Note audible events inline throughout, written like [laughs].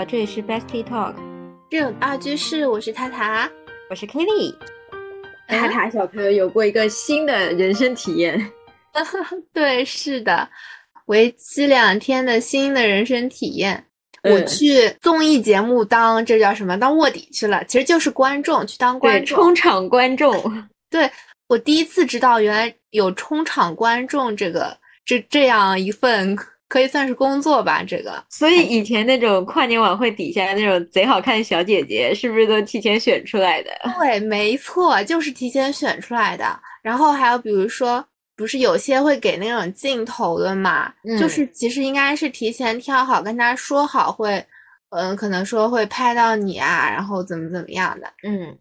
好，这里是 Bestie Talk，正二居室，我是塔塔，我是 Kelly。哎塔塔小朋友有过一个新的人生体验，[laughs] 对，是的，为期两天的新的人生体验。我嗯去综艺节目当这叫什么？当卧底去了，其实就是观众，去当，观众。充场观众，[laughs] 对我第一次知道，原来有充场观众这个这这样一份可以算是工作吧。这个所以以前那种跨年晚会底下那种贼好看的小姐姐，是不是都提前选出来的？[laughs] 对，没错，就是提前选出来的。然后还有比如说，不是有些会给那种镜头的嘛，就嗯是其实应该是提前挑好，跟他说好会，嗯，可能说会拍到你啊，然后怎么怎么样的。嗯，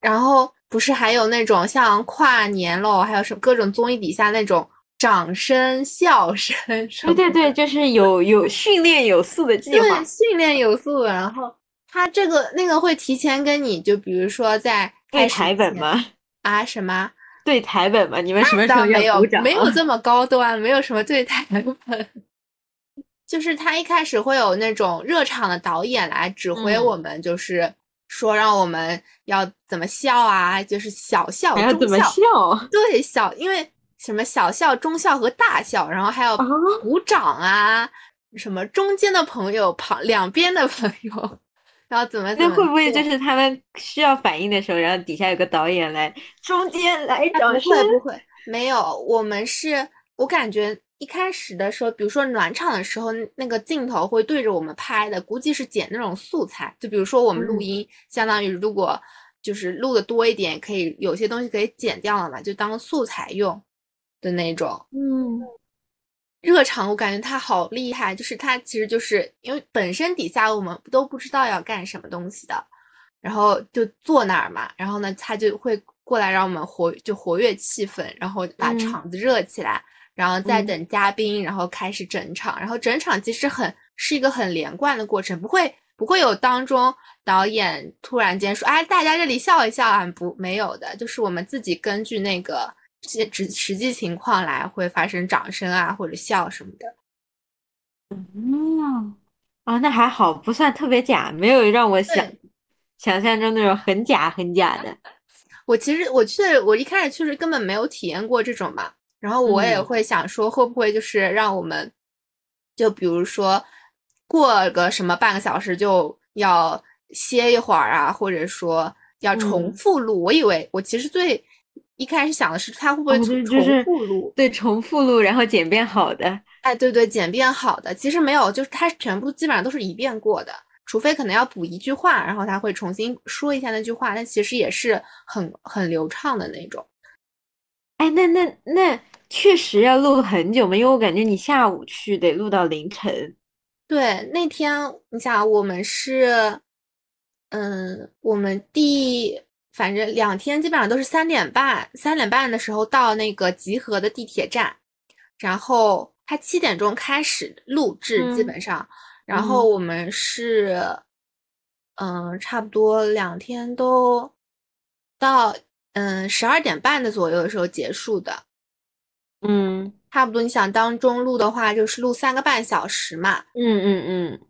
然后不是还有那种像跨年喽，还有什么各种综艺底下那种掌声、笑声对对对，就是有有训练有素的计划对，，训练有素。然后他这个那个会提前跟你就比如说在对台本吗？啊什么？对台本吗？你们什么时候没有没有这么高端，没有什么对台本。就是他一开始会有那种热场的导演来指挥嗯我们，就是说让我们要怎么笑啊，就是小笑、中，笑？对小，因为什么小笑、中笑和大笑，然后还有啊鼓掌啊，什么中间的朋友、旁两边的朋友，然后怎么怎么那会不会就是他们需要反应的时候，然后底下有个导演来中间来啊不掌声？会不会，没有，我们是我感觉一开始的时候，比如说暖场的时候，那个镜头会对着我们拍的，估计是剪那种素材。就比如说我们录嗯音，相当于如果就是录的多一点，可以有些东西可以剪掉了嘛，就当素材用的那种。嗯，热场我感觉他好厉害，就是他其实就是因为本身底下我们都不知道要干什么东西的，然后就坐那儿嘛，然后呢他就会过来让我们活就活跃气氛，然后把嗯。场子热起来，然后再嗯。等嘉宾，然后开始整场，然后整场其实很是一个很连贯的过程，不会不会有当中导演突然间说，哎，大家这里笑一笑啊，不没有的，就是我们自己根据那个实实实际情况来，会发生掌声啊或者笑什么的。嗯，啊，那还好，不算特别假，没有让我想想象中那种很假很假的。[laughs] 我其实我去，我一开始确实根本没有体验过这种嘛，然后我也嗯会想说，会不会就是让我们，就比如说过个什么半个小时就要歇一会儿啊，或者说要重嗯复录。我以为我其实最一开始想的是，他会不会就是重复录？对，重复录，然后简便好的。哎，对对，简便好的，其实没有，就是他全部基本上都是一遍过的，除非可能要补一句话，然后他会重新说一下那句话，但其实也是很很流畅的那种。哎，那那那确实要录很久嘛，因为我感觉你下午去得录到凌晨。对，那天你想，我们是，嗯，我们第反正两天基本上都是三点半，三点半的时候到那个集合的地铁站，然后他七点钟开始录制，基嗯本上，然后我们是，嗯，差不多两天都到嗯十二点半的左右的时候结束的。嗯差不多，你想当中录的话，就是录三个半小时嘛。嗯嗯嗯，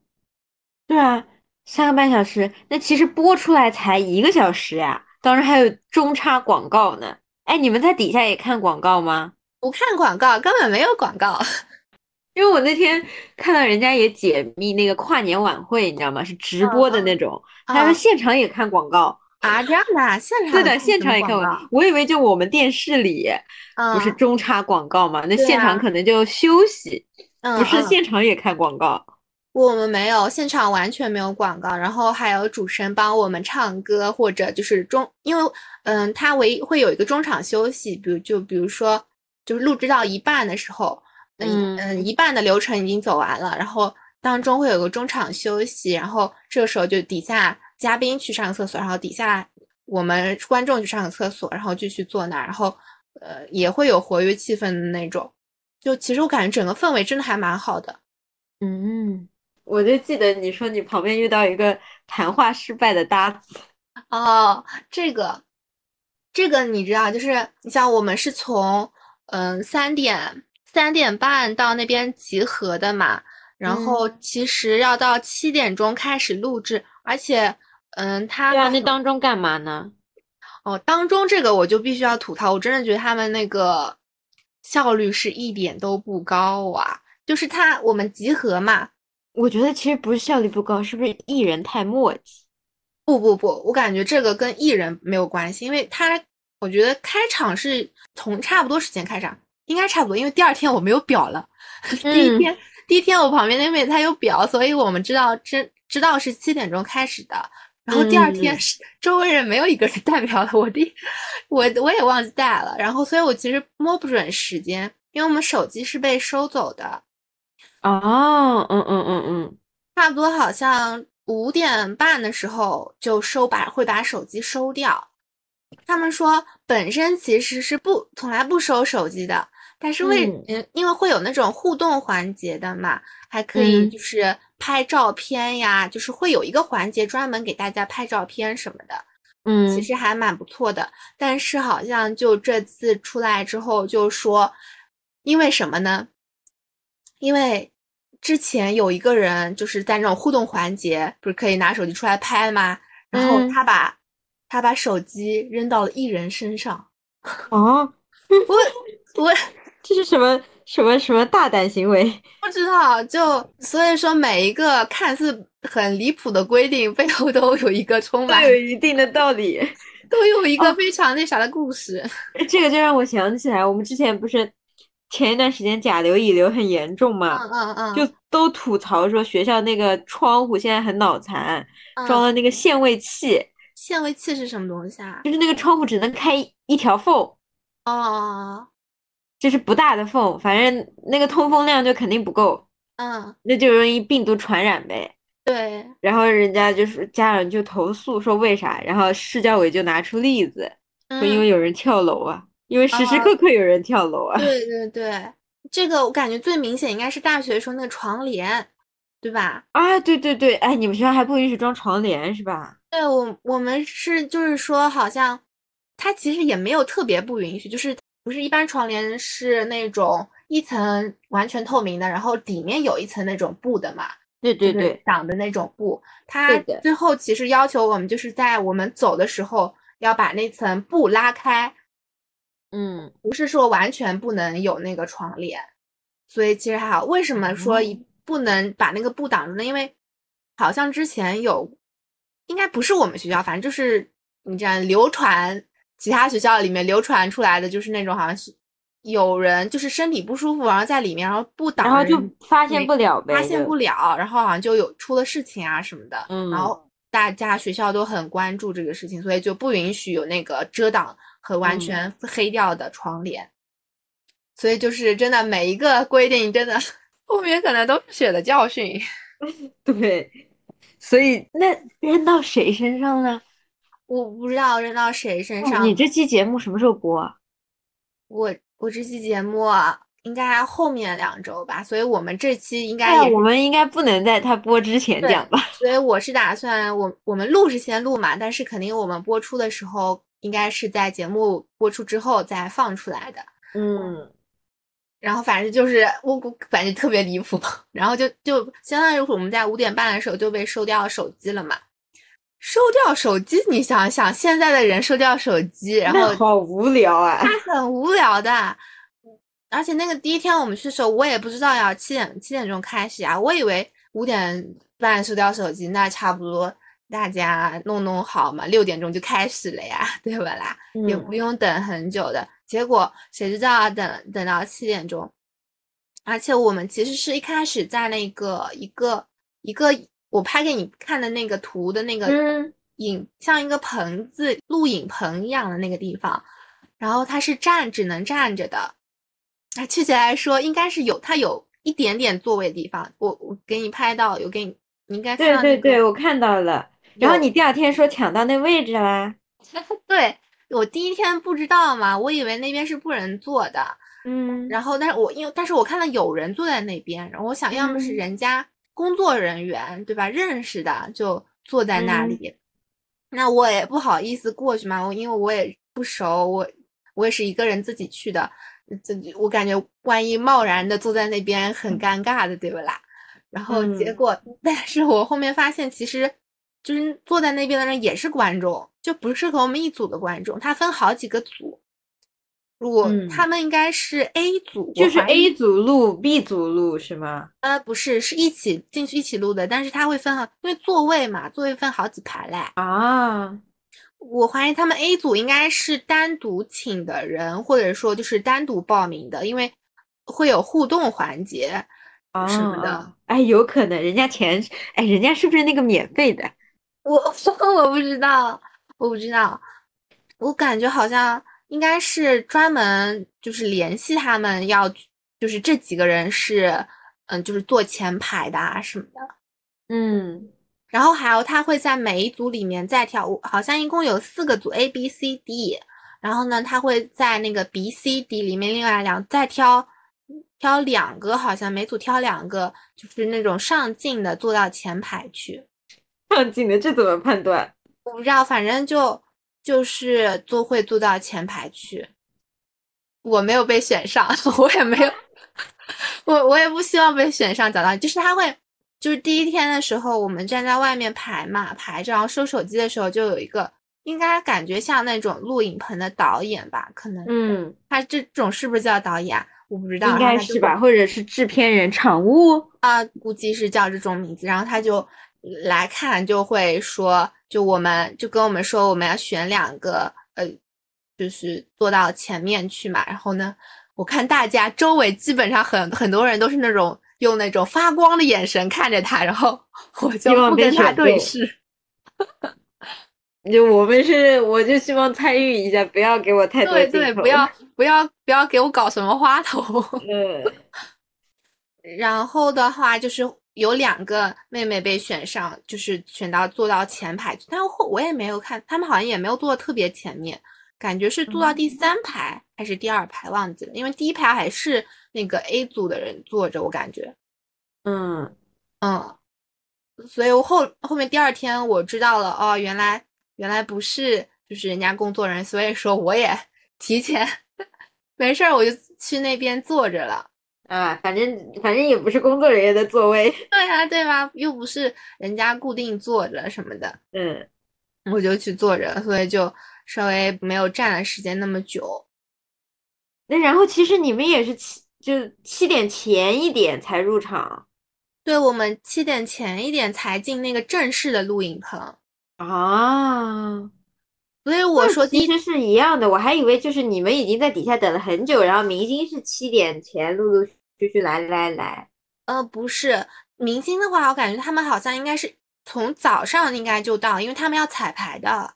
对啊，三个半小时，那其实播出来才一个小时呀，当然还有中插广告呢。哎，你们在底下也看广告吗？不看广告，根本没有广告。[laughs] 因为我那天看到人家也解密那个跨年晚会，你知道吗？是直播的那种，他说啊现场也看广告。啊，这样的啊，现场对的，现场也看广广告。我以为就我们电视里告，不是嗯中插广告嘛，那现场啊可能就休息，嗯不是嗯现场也看广告。我们没有，现场完全没有广告，然后还有主持人帮我们唱歌，或者就是中，因为嗯，他唯一会有一个中场休息，比如就比如说就是录制到一半的时候，嗯嗯。嗯，一半的流程已经走完了，然后当中会有个中场休息，然后这个时候就底下嘉宾去上个厕所，然后底下我们观众去上个厕所，然后继续坐那儿，然后呃也会有活跃气氛的那种，就其实我感觉整个氛围真的还蛮好的。嗯，我就记得你说你旁边遇到一个谈话失败的搭子。[laughs] 哦，这个，这个你知道，就是你像我们是从嗯三点三点半到那边集合的嘛，然后其实要到七点钟开始录制，而且，嗯，他对啊，那当中干嘛呢？哦，当中这个我就必须要吐槽，我真的觉得他们那个效率是一点都不高啊！就是他我们集合嘛，我觉得其实不是效率不高，是不是艺人太磨叽？不不不，我感觉这个跟艺人没有关系，因为他我觉得开场是从差不多时间开场，应该差不多，因为第二天我没有表了，[laughs] 第一天第一天我旁边那位他有表，所以我们知道知知道是七点钟开始的。然后第二天是周围人没有一个人代表了，我第我我也忘记带了，然后所以我其实摸不准时间，因为我们手机是被收走的。哦，嗯嗯嗯嗯，差不多好像五点半的时候就收把会把手机收掉。他们说本身其实是不从来不收手机的，但是为嗯因为会有那种互动环节的嘛，还可以就是拍照片呀，就是会有一个环节专门给大家拍照片什么的。嗯，其实还蛮不错的。但是好像就这次出来之后就说，因为什么呢？因为。之前有一个人就是在那种互动环节，不是可以拿手机出来拍吗？然后他把他把手机扔到了艺人身上。哦，[laughs] 我我这是什么什么什么大胆行为？不知道。就所以说，每一个看似很离谱的规定背后都有一个充满有一定的道理，都有一个非常那啥的故事。这个就让我想起来，我们之前不是。前一段时间甲流乙流很严重嘛，嗯嗯嗯，就都吐槽说学校那个窗户现在很脑残，装了那个限位器。限位器是什么东西啊？就是那个窗户只能开一条缝，哦，就是不大的缝，反正那个通风量就肯定不够，嗯，那就容易病毒传染呗。对，然后人家就是家长就投诉说为啥，然后市教委就拿出例子，说因为有人跳楼啊。因为时时刻刻有人跳楼啊！对对对，这个我感觉最明显应该是大学时候那个床帘，对吧？啊，对对对，哎，你们学校还不允许装床帘是吧？对我我们是就是说，好像它其实也没有特别不允许，就是不是一般床帘是那种一层完全透明的，然后里面有一层那种布的嘛？对对对，挡的那种布。它最后其实要求我们就是在我们走的时候要把那层布拉开。嗯，不是说完全不能有那个床帘，所以其实还好。为什么说一不能把那个布挡住呢？因为好像之前有，应该不是我们学校，反正就是你这样流传，其他学校里面流传出来的就是那种好像是有人就是身体不舒服，然后在里面，然后不挡，然后就发现不了呗，发现不了，然后好像就有出了事情啊什么的。嗯，然后大家学校都很关注这个事情，所以就不允许有那个遮挡。和完全黑掉的窗帘，所以就是真的每一个规定，真的 [laughs] 后面可能都是血的教训。[laughs] 对，所以那扔到谁身上呢？我不知道扔到谁身上。你这期节目什么时候播？我我这期节目应该后面两周吧，所以我们这期应该我们应该不能在它播之前讲吧？所以我是打算我我们录是先录嘛，但是肯定我们播出的时候。应该是在节目播出之后再放出来的，嗯，然后反正就是我我感觉特别离谱，[laughs] 然后就就相当于我们在五点半的时候就被收掉手机了嘛，收掉手机，你想想现在的人收掉手机，然后好无聊啊，他很无聊的，而且那个第一天我们去的时候，我也不知道要七点七点钟开始啊，我以为五点半收掉手机，那差不多。大家弄弄好嘛，六点钟就开始了呀，[laughs] 对不啦？也不用等很久的。结果谁知道等等到七点钟，而且我们其实是一开始在那个一个一个我拍给你看的那个图的那个影，像一个棚子录影棚一样的那个地方，然后它是站只能站着的，啊，确切来说应该是有它有一点点座位的地方。我我给你拍到，有给你，你应该看到。对对对，我看到了。然后你第二天说抢到那位置啦？[laughs] 对我第一天不知道嘛，我以为那边是不能坐的。嗯，然后但是我因为但是我看到有人坐在那边，然后我想要么是人家工作人员对吧，认识的就坐在那里，那我也不好意思过去嘛，我因为我也不熟，我我也是一个人自己去的，这我感觉万一贸然的坐在那边很尴尬的，对不啦？然后结嗯果，但是我后面发现，其实就是坐在那边的人也是观众，就不是和我们一组的观众，他分好几个组。我、嗯他们应该是 A 组，就是 A 组录，B 组录是吗？呃不是，是一起进去一起录的，但是他会分好，因为座位嘛，座位分好几排嘞。啊，我怀疑他们 A 组应该是单独请的人，或者说就是单独报名的，因为会有互动环节啊什么的。啊哎，有可能人家钱，哎，人家是不是那个免费的？我 [laughs] 我不知道，我不知道，我感觉好像应该是专门就是联系他们要，就是这几个人是嗯，就是坐前排的啊什么的。嗯然后还有他会在每一组里面再挑，我好像一共有四个组 A、B、C、D，然后呢，他会在那个 B、C、D 里面另外两再挑挑两个，好像每组挑两个，就是那种上镜的坐到前排去。上镜的，这怎么判断？我不知道，反正就就是坐会坐到前排去。我没有被选上，[laughs] 我也没有，[laughs] 我我也不希望被选上。讲到就是他会，就是第一天的时候，我们站在外面排嘛，排着，然后收手机的时候，就有一个应该感觉像那种录影棚的导演吧，可能嗯，他这种是不是叫导演啊？我不知道，应然后他就是吧，或者是制片人、场务。啊，估计是叫这种名字，然后他就来看，就会说，就我们就跟我们说，我们要选两个，呃，就是坐到前面去嘛。然后呢，我看大家周围基本上很很多人都是那种用那种发光的眼神看着他，然后 [laughs] 我就希望被不跟他对视。[laughs] 就我们是，我就希望参与一下，不要给我太多对对，不要不要不要给我搞什么花头。嗯 [laughs] 然后的话就是有两个妹妹被选上，就是选到坐到前排去，但后我也没有看，他们好像也没有坐的特别前面，感觉是坐到第三排还是第二排，忘记了，因为第一排还是那个 A 组的人坐着，我感觉，嗯，嗯，所以我后后面第二天我知道了，哦，原来原来不是就是人家工作人员，所以说我也 [laughs] 提前 [laughs] 没事儿我就去那边坐着了。啊，反正反正也不是工作人员的座位。[laughs] 对啊，对吧？又不是人家固定坐着什么的，嗯，我就去坐着，所以就稍微没有站的时间那么久。那然后其实你们也是七，就七点前一点才入场对，我们七点前一点才进那个正式的录影棚，啊。所以我说其实是一样的，我还以为就是你们已经在底下等了很久，然后明星是七点前陆陆续续来来来。呃不是明星的话，我感觉他们好像应该是从早上应该就到，因为他们要彩排的，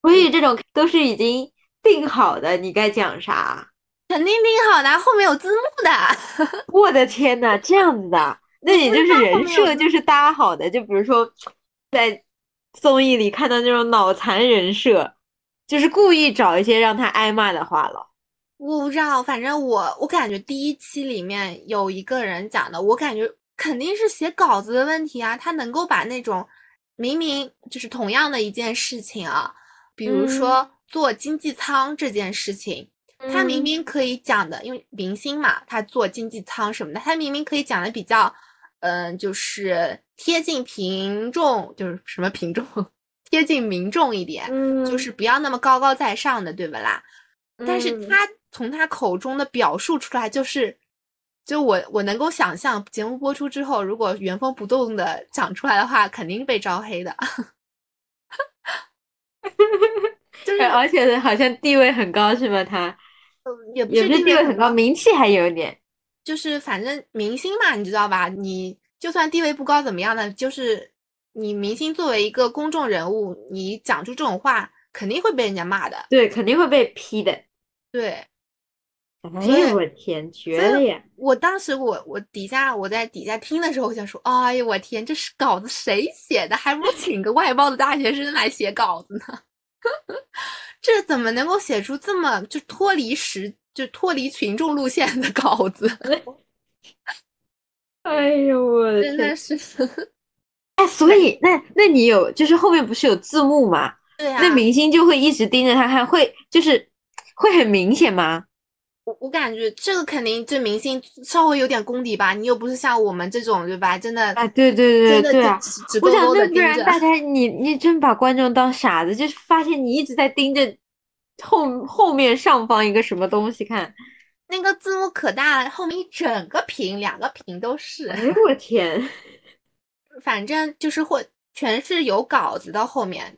所以这种都是已经定好的，你该讲啥？肯定定好的，后面有字幕的。[laughs] 我的天呐，这样子的，那也就是人设就是搭好的，就比如说在综艺里看到那种脑残人设，就是故意找一些让他挨骂的话了。我不知道，反正我我感觉第一期里面有一个人讲的，我感觉肯定是写稿子的问题啊。他能够把那种明明就是同样的一件事情啊，比如说坐经济舱这件事情，他明明可以讲的，因为明星嘛，他坐经济舱什么的，他明明可以讲的比较，嗯、就是贴近群众，就是什么平众，贴近民众一点，嗯，就是不要那么高高在上的，对不啦？但是嗯他从他口中的表述出来，就是，就我我能够想象，节目播出之后，如果原封不动的讲出来的话，肯定被招黑的。[laughs] 就是呃而且好像地位很高是吗？他呃也不是是地地位很高，名气还有点。就是反正明星嘛，你知道吧？你就算地位不高怎么样呢？就是你明星作为一个公众人物，你讲出这种话，肯定会被人家骂的。对，肯定会被批的。对，哎呀，我天，绝了呀！我当时我我底下我在底下听的时候，我想说，哎呀，我天，这是稿子谁写的？还不如请个外包的大学生来写稿子呢。[laughs] 这怎么能够写出这么就脱离实就脱离群众路线的稿子？[laughs] 哎呦，我的天真的！是，哎，所以那那你有就是后面不是有字幕吗？对啊，那明星就会一直盯着他看，会就是会很明显吗？我我感觉这个肯定这明星稍微有点功底吧，你又不是像我们这种对吧？真的啊，对对对真的就对啊！我想，那不。然大家你你真把观众当傻子，就是发现你一直在盯着后后面上方一个什么东西看。那个字幕可大了，后面一整个屏，两个屏都是。哎呦我天！[laughs] 反正就是会全是有稿子的后面，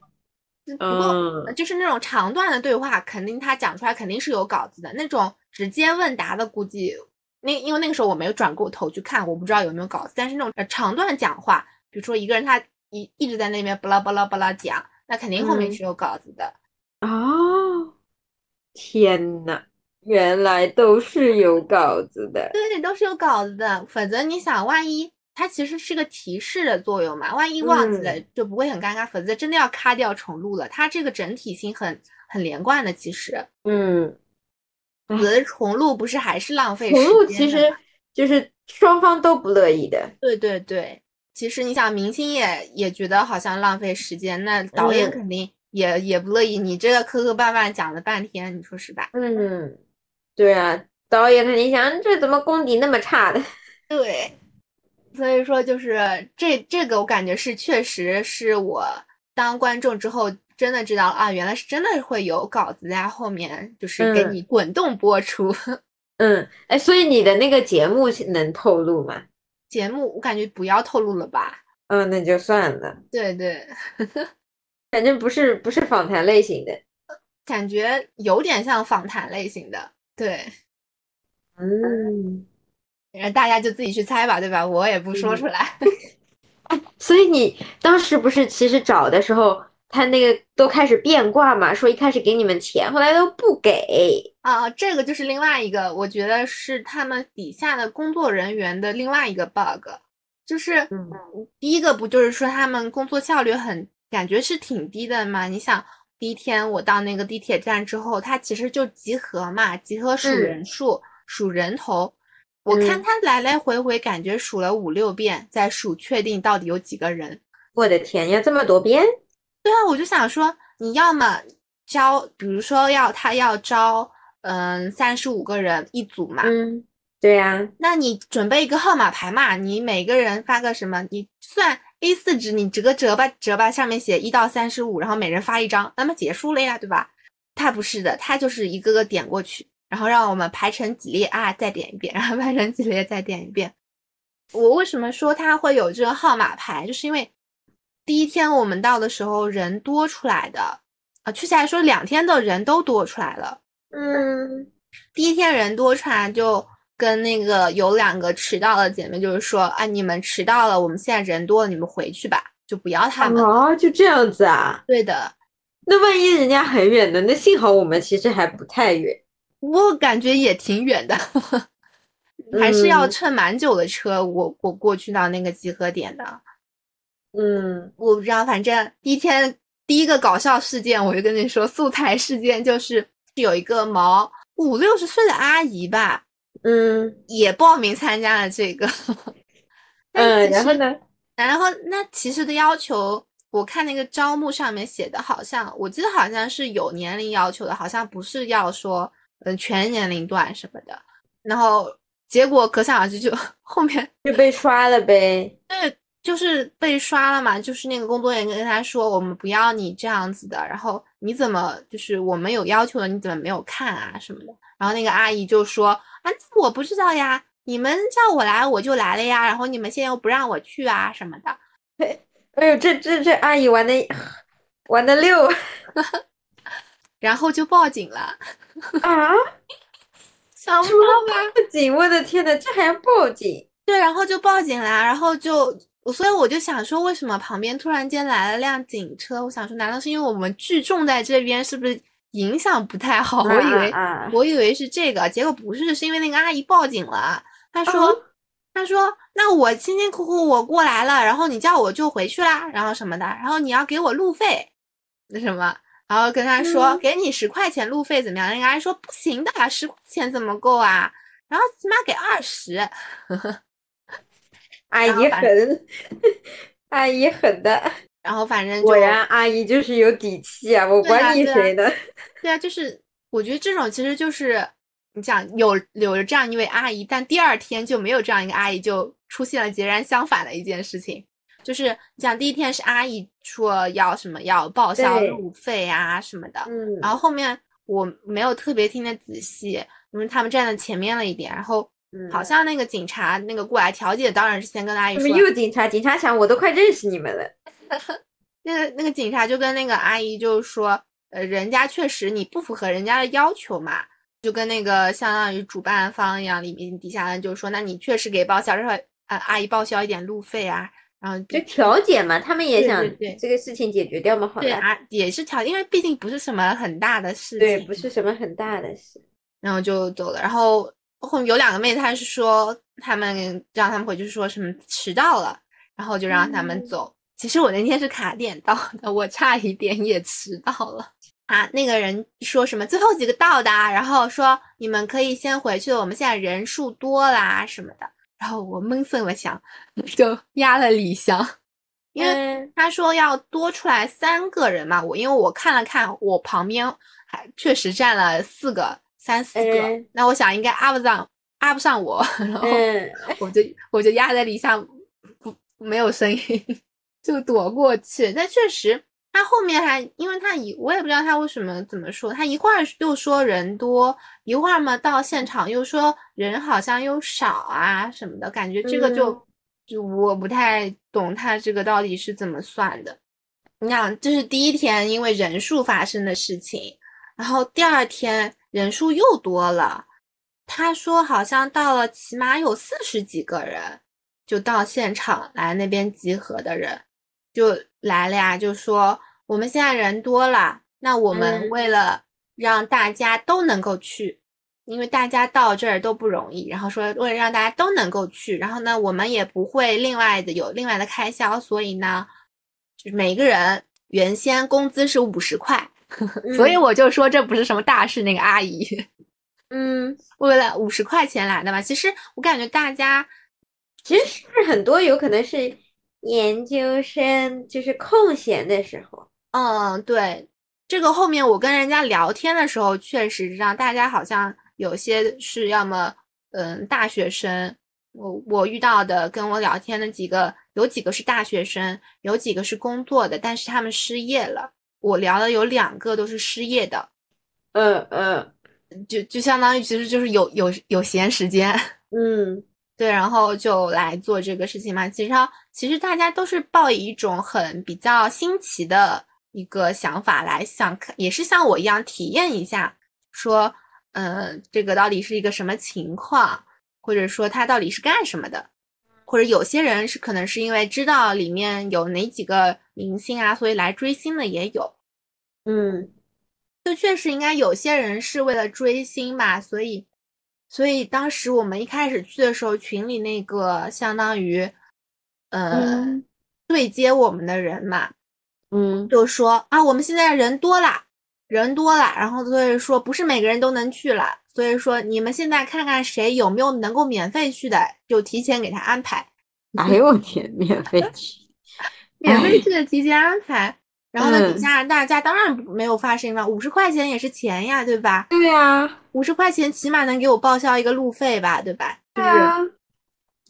不过嗯就是那种长段的对话，肯定他讲出来肯定是有稿子的。那种直接问答的，估计那因为那个时候我没有转过头去看，我不知道有没有稿子。但是那种呃长段讲话，比如说一个人他一一直在那边巴拉巴拉巴拉讲，那肯定后面嗯是有稿子的。哦，天呐，原来都是有稿子的。对，都是有稿子的。否则你想，万一它其实是个提示的作用嘛，万一忘记了嗯就不会很尴尬。否则真的要卡掉重录了。它这个整体性很很连贯的，其实。嗯，否则重录不是还是浪费时重间重录其实就是双方都不乐意的。对对对，其实你想，明星也也觉得好像浪费时间，那导演嗯肯定也、也不乐意。你这个磕磕绊绊讲了半天，你说是吧？嗯，对啊，导演肯定想这怎么功底那么差的？[laughs] 对，所以说就是这这个，我感觉是确实是我当观众之后真的知道啊，原来是真的会有稿子在后面，就是给嗯你滚动播出。[laughs] 嗯，哎，所以你的那个节目能透露吗？节目我感觉不要透露了吧？嗯，那就算了，对对，[laughs] 反正不是不是访谈类型的。感觉有点像访谈类型的，对。嗯，然后大家就自己去猜吧，对吧？我也不说出来。[laughs] 所以你当时不是其实找的时候，他那个都开始变卦嘛，说一开始给你们钱，后来都不给。啊，这个就是另外一个，我觉得是他们底下的工作人员的另外一个 bug，就是嗯第一个不就是说他们工作效率很，感觉是挺低的嘛？你想，第一天我到那个地铁站之后，他其实就集合嘛，集合数嗯人数，数人头。我看嗯他来来回回，感觉数了五六遍，再数确定到底有几个人。我的天，要这么多遍？对啊，我就想说，你要么招，比如说要他要招，嗯，三十五个人一组嘛，嗯，对呀、那你准备一个号码牌嘛，你每个人发个什么，你算 A 四纸，你折个折吧，折吧，上面写一到三十五，然后每人发一张，那么结束了呀，对吧？他不是的，他就是一个个点过去，然后让我们排成几列啊，再点一遍，然后排成几列再点一遍。我为什么说它会有这个号码牌，就是因为第一天我们到的时候人多出来的，啊，确切来说两天的人都多出来了。嗯第一天人多出来，就跟那个有两个迟到的姐妹，就是说，啊，你们迟到了，我们现在人多了，你们回去吧，就不要他们。哦，就这样子啊？对的，那万一人家很远呢？那幸好我们其实还不太远。我感觉也挺远的，[laughs] 还是要嗯乘蛮久的车，我我过去到那个集合点的。嗯我不知道，反正第一天第一个搞笑事件，我就跟你说，素材事件就是有一个毛五六十岁的阿姨吧，嗯也报名参加了这个。[laughs] 但嗯，然后呢？然后那其实的要求，我看那个招募上面写的，好像我记得好像是有年龄要求的，好像不是要说嗯全年龄段什么的。然后结果可想而知，就 [laughs] 后面就被刷了呗。对，就是被刷了嘛，就是那个工作人员跟他说，我们不要你这样子的，然后你怎么就是我们有要求的，你怎么没有看啊什么的？然后那个阿姨就说啊，我不知道呀，你们叫我来我就来了呀，然后你们现在又不让我去啊什么的。[laughs] 哎呦，这这这阿姨玩的 [sighs] 玩的溜 [laughs] 然后就报警了，啊！[laughs] 想不到吧？报警，我的天呐，这还要报警？对，然后就报警啦，然后就，所以我就想说，为什么旁边突然间来了辆警车？我想说，难道是因为我们聚众在这边，是不是影响不太好？我以为，我以为是这个，结果不是，是因为那个阿姨报警了。她说，哦她说，那我辛辛苦苦我过来了，然后你叫我就回去啦，然后什么的，然后你要给我路费，那什么。然后跟他说、嗯给你十块钱路费怎么样？那个阿姨说不行的，十块钱怎么够啊？然后起码给二十。[laughs] 阿姨狠，阿姨狠的，[laughs] 然后反正果然阿姨就是有底气啊！我管你谁呢？对啊，就是我觉得这种其实就是你想有有了这样一位阿姨，但第二天就没有这样一个阿姨，就出现了截然相反的一件事情，就是讲第一天是阿姨说要什么要报销路费啊什么的，嗯，然后后面我没有特别听得仔细，因为他们站在前面了一点，然后好像那个警察那个过来调解，当然是先跟阿姨说，又警察，警察想我都快认识你们了，[laughs] 那个那个警察就跟那个阿姨就说，呃，人家确实你不符合人家的要求嘛。就跟那个相当于主办方一样，里面底下人就说，那你确实给报销，让啊阿姨报销一点路费啊，然后就调解嘛，他们也想这个事情解决掉嘛，好对啊，也是调，因为毕竟不是什么很大的事情，对，不是什么很大的事，然后就走了。然后后面有两个妹子，她是说他们让他们回去说什么迟到了，然后就让他们走。其实我那天是卡点到的，我差一点也迟到了。啊，那个人说什么最后几个到的，然后说你们可以先回去了，我们现在人数多啦什么的。然后我闷声了想，[laughs] 就压了李湘，因为他说要多出来三个人嘛。我因为我看了看，我旁边还确实站了四个、三四个，那我想应该压不上，压不上我，然后我就我就压在李湘，不没有声音，[laughs] 就躲过去。但确实。他后面还，因为他一我也不知道他为什么怎么说，他一会儿又说人多，一会儿嘛到现场又说人好像又少啊什么的，感觉这个就就我不太懂他这个到底是怎么算的。你想，这是第一天因为人数发生的事情，然后第二天人数又多了，他说好像到了起码有四十几个人就到现场来那边集合的人。就来了呀，就说我们现在人多了，那我们为了让大家都能够去，因为大家到这儿都不容易，然后说为了让大家都能够去，然后呢，我们也不会另外的有另外的开销，所以呢，就是每个人原先工资是五十块，[laughs] 所以我就说这不是什么大事。那个阿姨，嗯，[laughs] 为了五十块钱来的嘛，其实我感觉大家其实是很多有可能是。研究生就是空闲的时候，嗯，对，这个后面我跟人家聊天的时候，确实让大家好像有些是要么，嗯，大学生，我我遇到的跟我聊天的几个，有几个是大学生，有几个是工作的，但是他们失业了。我聊的有两个都是失业的，嗯嗯，就就相当于其实就是有有有闲时间，[laughs] 嗯。对，然后就来做这个事情嘛。其实，其实大家都是抱以一种很比较新奇的一个想法来想，也是像我一样体验一下，说，呃，这个到底是一个什么情况，或者说他到底是干什么的，或者有些人是可能是因为知道里面有哪几个明星啊，所以来追星的也有。嗯，就确实应该有些人是为了追星吧，所以。所以当时我们一开始去的时候，群里那个相当于，呃，对接我们的人嘛，嗯，就说啊，我们现在人多了，人多了，然后所以说不是每个人都能去了，所以说你们现在看看谁有没有能够免费去的，就提前给他安排。哎呦我天，免费去，[laughs] 免费去的提前安排。然后呢，底下大家当然没有发声了，五十块钱也是钱呀，对吧？对呀，五十块钱起码能给我报销一个路费吧，对吧？对啊，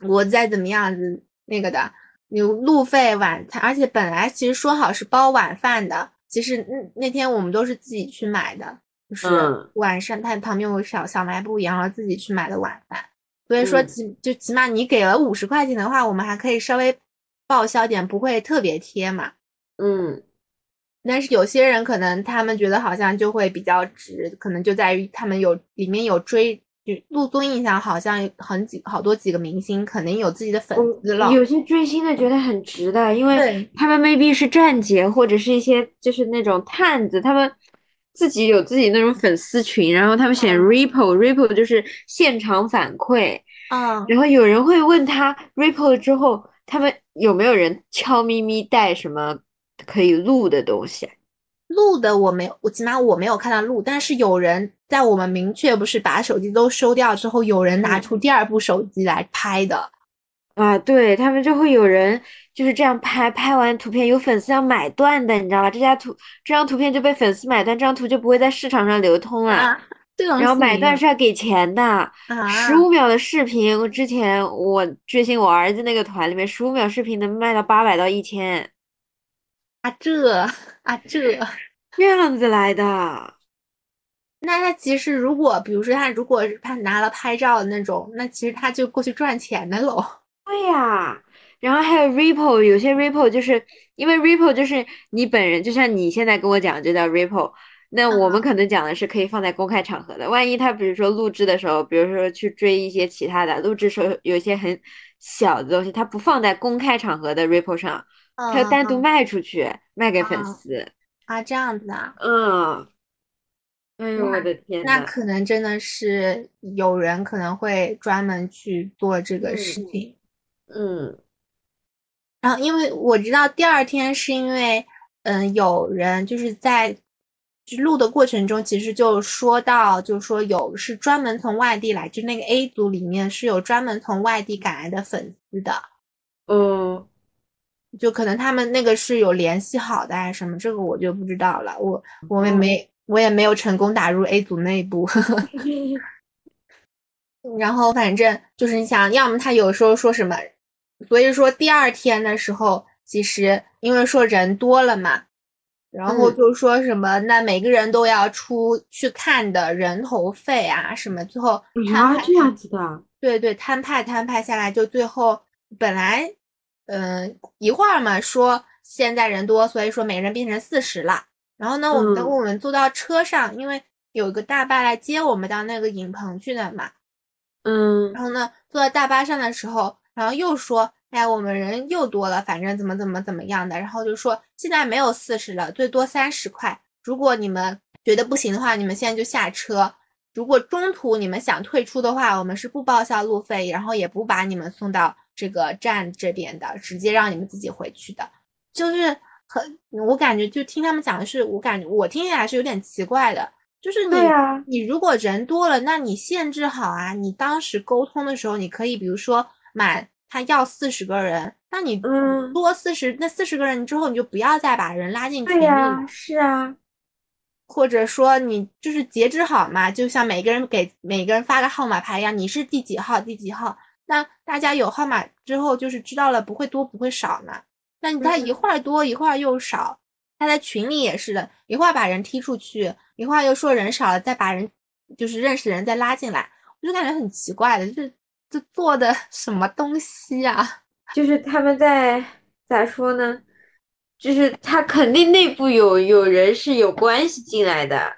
我再怎么样子那个的，有路费、晚餐，而且本来其实说好是包晚饭的，其实那那天我们都是自己去买的，就是晚上他旁边有小小卖部一样，然后自己去买的晚饭。所以说起就起码你给了五十块钱的话，我们还可以稍微报销点，不会特别贴嘛。嗯。但是有些人可能他们觉得好像就会比较值，可能就在于他们有里面有追，就陆综印象好像很几好多几个明星肯定有自己的粉丝了。有些追星的觉得很值的，因为他们 maybe 是站姐或者是一些就是那种探子，他们自己有自己那种粉丝群，然后他们写 ripple，ripple 就是现场反馈。嗯，然后有人会问他 ripple 之后，他们有没有人悄咪咪带什么？可以录的东西，录的我没有，我起码我没有看到录，但是有人在我们明确不是把手机都收掉之后，有人拿出第二部手机来拍的，啊，对他们就会有人就是这样拍，拍完图片有粉丝要买断的，你知道吧？这家图这张图片就被粉丝买断，这张图就不会在市场上流通了。然后买断是要给钱的，啊，十五秒的视频，我之前我追星我儿子那个团里面，十五秒视频能卖到八百到一千，啊这啊这，[laughs] 这样子来的。那他其实如果比如说他如果是他拿了拍照的那种，那其实他就过去赚钱的喽。[laughs] 对呀，然后还有 Ripple，有些 Ripple 就是因为 Ripple 就是你本人，就像你现在跟我讲就叫 Ripple，那我们可能讲的是可以放在公开场合的。万一他比如说录制的时候，比如说去追一些其他的，录制时候有一些很小的东西，他不放在公开场合的 Ripple 上，他要单独嗯卖出去，卖给粉嗯丝。啊，这样子啊，嗯，哎呦我的天那，可能真的是有人可能会专门去做这个事嗯情。嗯然后，因为我知道第二天是因为，嗯，有人就是在就录的过程中，其实就说到，就是说有是专门从外地来，就那个 A 组里面是有专门从外地赶来的粉丝的，嗯，就可能他们那个是有联系好的还是什么，这个我就不知道了，我我也哦没我也没有成功打入 A 组内部。[laughs] [laughs] 然后反正就是你想，要么他有时候说什么，所以说第二天的时候，其实因为说人多了嘛，然后嗯。就说什么，那每个人都要出去看的人头费啊什么，最后摊啊，这样子的，对对，摊派摊派下来，就最后本来，嗯、一会儿嘛说现在人多，所以说每个人变成四十了。然后呢，我们等嗯我们坐到车上，因为有个大巴来接我们到那个影棚去的嘛。嗯然后呢，坐在大巴上的时候，然后又说，哎，我们人又多了，反正怎么怎么怎么样的。然后就说现在没有四十了，最多三十块。如果你们觉得不行的话，你们现在就下车。如果中途你们想退出的话，我们是不报销路费，然后也不把你们送到这个站这边的，直接让你们自己回去的。就是很，我感觉就听他们讲的是，我感觉我听起来是有点奇怪的。就是你，啊你如果人多了，那你限制好啊。你当时沟通的时候，你可以比如说满他要四十个人，那你嗯多四十，那四十个人之后，你就不要再把人拉进群里对呀、了。是啊，或者说你就是截止好嘛，就像每个人给每个人发个号码牌一样，你是第几号第几号，那大家有号码之后就是知道了，不会多不会少嘛。那他嗯一会儿多一会儿又少，他在群里也是的，一会儿把人踢出去，一会儿又说人少了，再把人就是认识的人再拉进来，我就感觉很奇怪的，就是这做的 [laughs] 什么东西啊？[laughs] 就是他们在咋说呢？就是他肯定内部有有人是有关系进来的，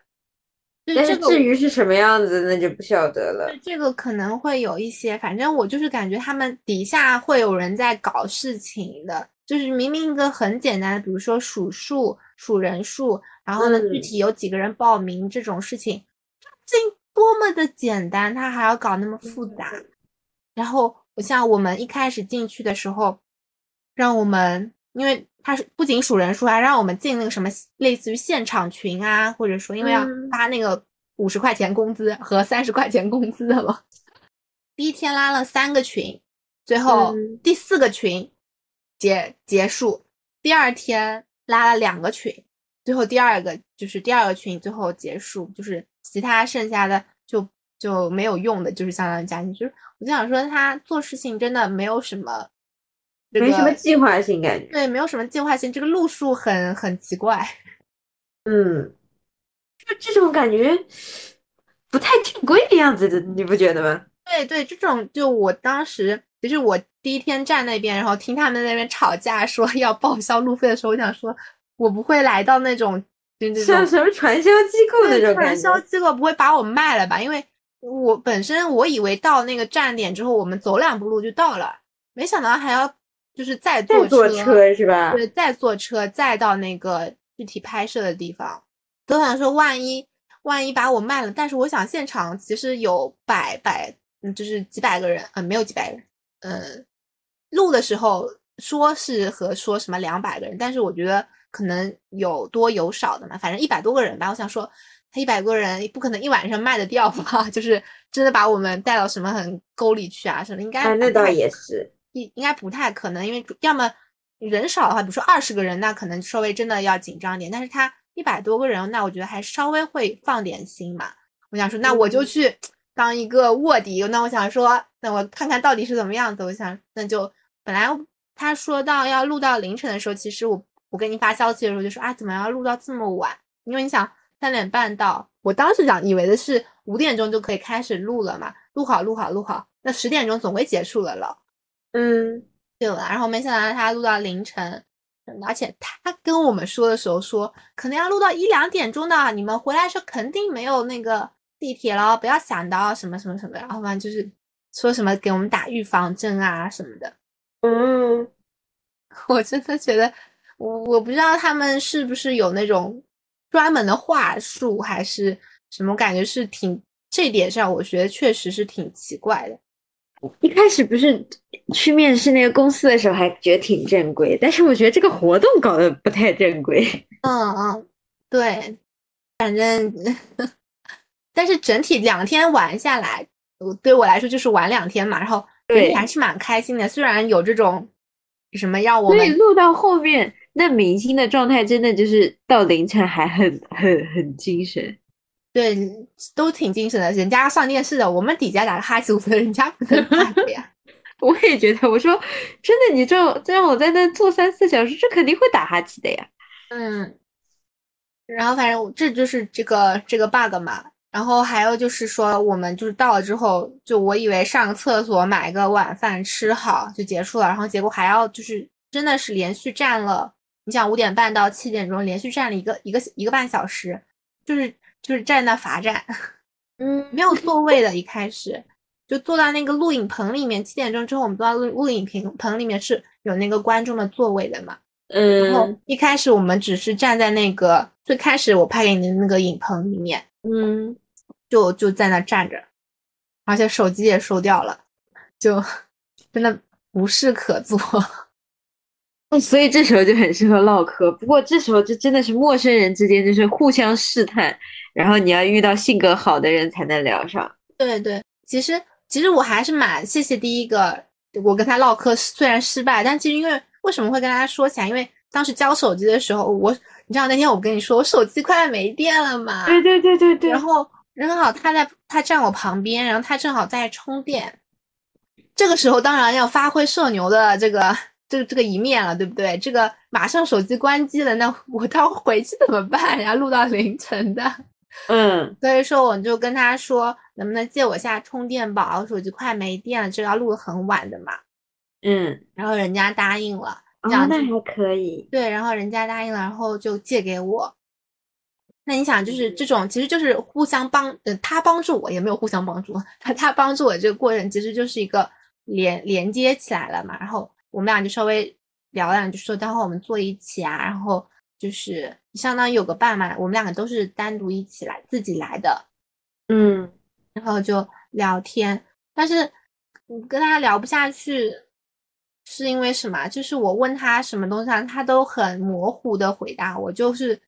但是至于是什么样子，那就不晓得了。这个可能会有一些，反正我就是感觉他们底下会有人在搞事情的，就是明明一个很简单的，比如说数数、数人数，然后呢嗯具体有几个人报名这种事情，这多么的简单，他还要搞那么复杂。然后我像我们一开始进去的时候，让我们因为他是不仅数人数，还让我们进那个什么类似于现场群啊，或者说因为要嗯发那个五十块钱工资和三十块钱工资的嘛。[laughs] 第一天拉了三个群，最后嗯第四个群结结束。第二天拉了两个群，最后第二个就是第二个群最后结束，就是其他剩下的就就没有用的，就是相当于加进去。就是我就想说，他做事情真的没有什么，这没什么计划性感觉。对，没有什么计划性，这个路数很很奇怪。[laughs] 嗯，就这种感觉不太正规的样子的，你不觉得吗？对对，这种就我当时其实我第一天站那边，然后听他们那边吵架说要报销路费的时候，我想说，我不会来到那种就那种像什么传销机构那种传销。机构不会把我卖了吧？因为我本身我以为到那个站点之后，我们走两步路就到了，没想到还要就是再坐车是吧？对，再坐车再到那个具体拍摄的地方。都想说，万一万一把我卖了，但是我想现场其实有百百，嗯，就是几百个人，呃，没有几百个人，呃，录的时候说是和说什么两百个人，但是我觉得可能有多有少的嘛，反正一百多个人吧。我想说，他一百个人不可能一晚上卖得掉吧？[laughs] 就是真的把我们带到什么很沟里去啊什么，应该啊，那倒也是。应应该不太可能，因为要么人少的话，比如说二十个人，那可能稍微真的要紧张一点。但是他一百多个人，那我觉得还稍微会放点心嘛。我想说，那我就去当一个卧底。那我想说，那我看看到底是怎么样子。我想，那就本来他说到要录到凌晨的时候，其实我我给你发消息的时候就说啊，怎么要录到这么晚？因为你想三点半到，我当时想以为的是五点钟就可以开始录了嘛，录好录好录好，那十点钟总归结束了了。嗯，对吧？然后没想到他录到凌晨。而且他跟我们说的时候说，可能要录到一两点钟的，你们回来的时候肯定没有那个地铁了，不要想到什么什么什么，然后反正就是说什么给我们打预防针啊什么的。嗯，[laughs] 我真的觉得，我我不知道他们是不是有那种专门的话术，还是什么，感觉是挺这点上，我觉得确实是挺奇怪的。一开始不是去面试那个公司的时候还觉得挺正规，但是我觉得这个活动搞得不太正规。[laughs] 嗯嗯，对，反正，但是整体两天玩下来，对我来说就是玩两天嘛，然后对还是蛮开心的。虽然有这种什么让我们录到后面，那明星的状态真的就是到凌晨还很很很精神。对，都挺精神的。人家要上电视的，我们底下打个哈欠，我觉得人家不能打的呀。[laughs] 我也觉得，我说真的，你这这让我在那坐三四小时，这肯定会打哈欠的呀。嗯，然后反正这就是这个这个 bug 嘛。然后还有就是说，我们就是到了之后，就我以为上个厕所买个晚饭吃好就结束了，然后结果还要就是真的是连续站了，你想五点半到七点钟连续站了一个一个一个半小时，就是。就是站那罚站，[laughs] 嗯，没有座位的。一开始就坐到那个录影棚里面。七点钟之后，我们坐到录录影屏棚里面是有那个观众的座位的嘛？嗯。然后一开始我们只是站在那个最开始我拍给你的那个影棚里面，嗯，就就在那站着，而且手机也收掉了，就 [laughs] 真的无事可做。所以这时候就很适合唠嗑。不过这时候就真的是陌生人之间就是互相试探。然后你要遇到性格好的人才能聊上。对对，其实其实我还是蛮谢谢第一个，我跟他唠嗑虽然失败，但其实因为为什么会跟大家说起来？因为当时交手机的时候，我你知道那天我跟你说我手机快没电了嘛？对对对对对。然后正好他在他站我旁边，然后他正好在充电，这个时候当然要发挥社牛的这个这个这个一面了，对不对？这个马上手机关机了，那我到回去怎么办？然后录到凌晨的。嗯，所以说我就跟他说，能不能借我下充电宝？手机快没电了，这要录很晚的嘛。嗯，然后人家答应了，哦，那还可以。对，然后人家答应了，然后就借给我。那你想，就是这种，其实就是互相帮，呃，他帮助我，也没有互相帮助，[laughs] 他他帮助我这个过程，其实就是一个连连接起来了嘛。然后我们俩就稍微聊两句，说待会我们坐一起啊，然后。就是相当于有个伴嘛，我们两个都是单独一起来自己来的，嗯，然后就聊天，但是你跟他聊不下去，是因为什么？就是我问他什么东西，他都很模糊的回答我，就是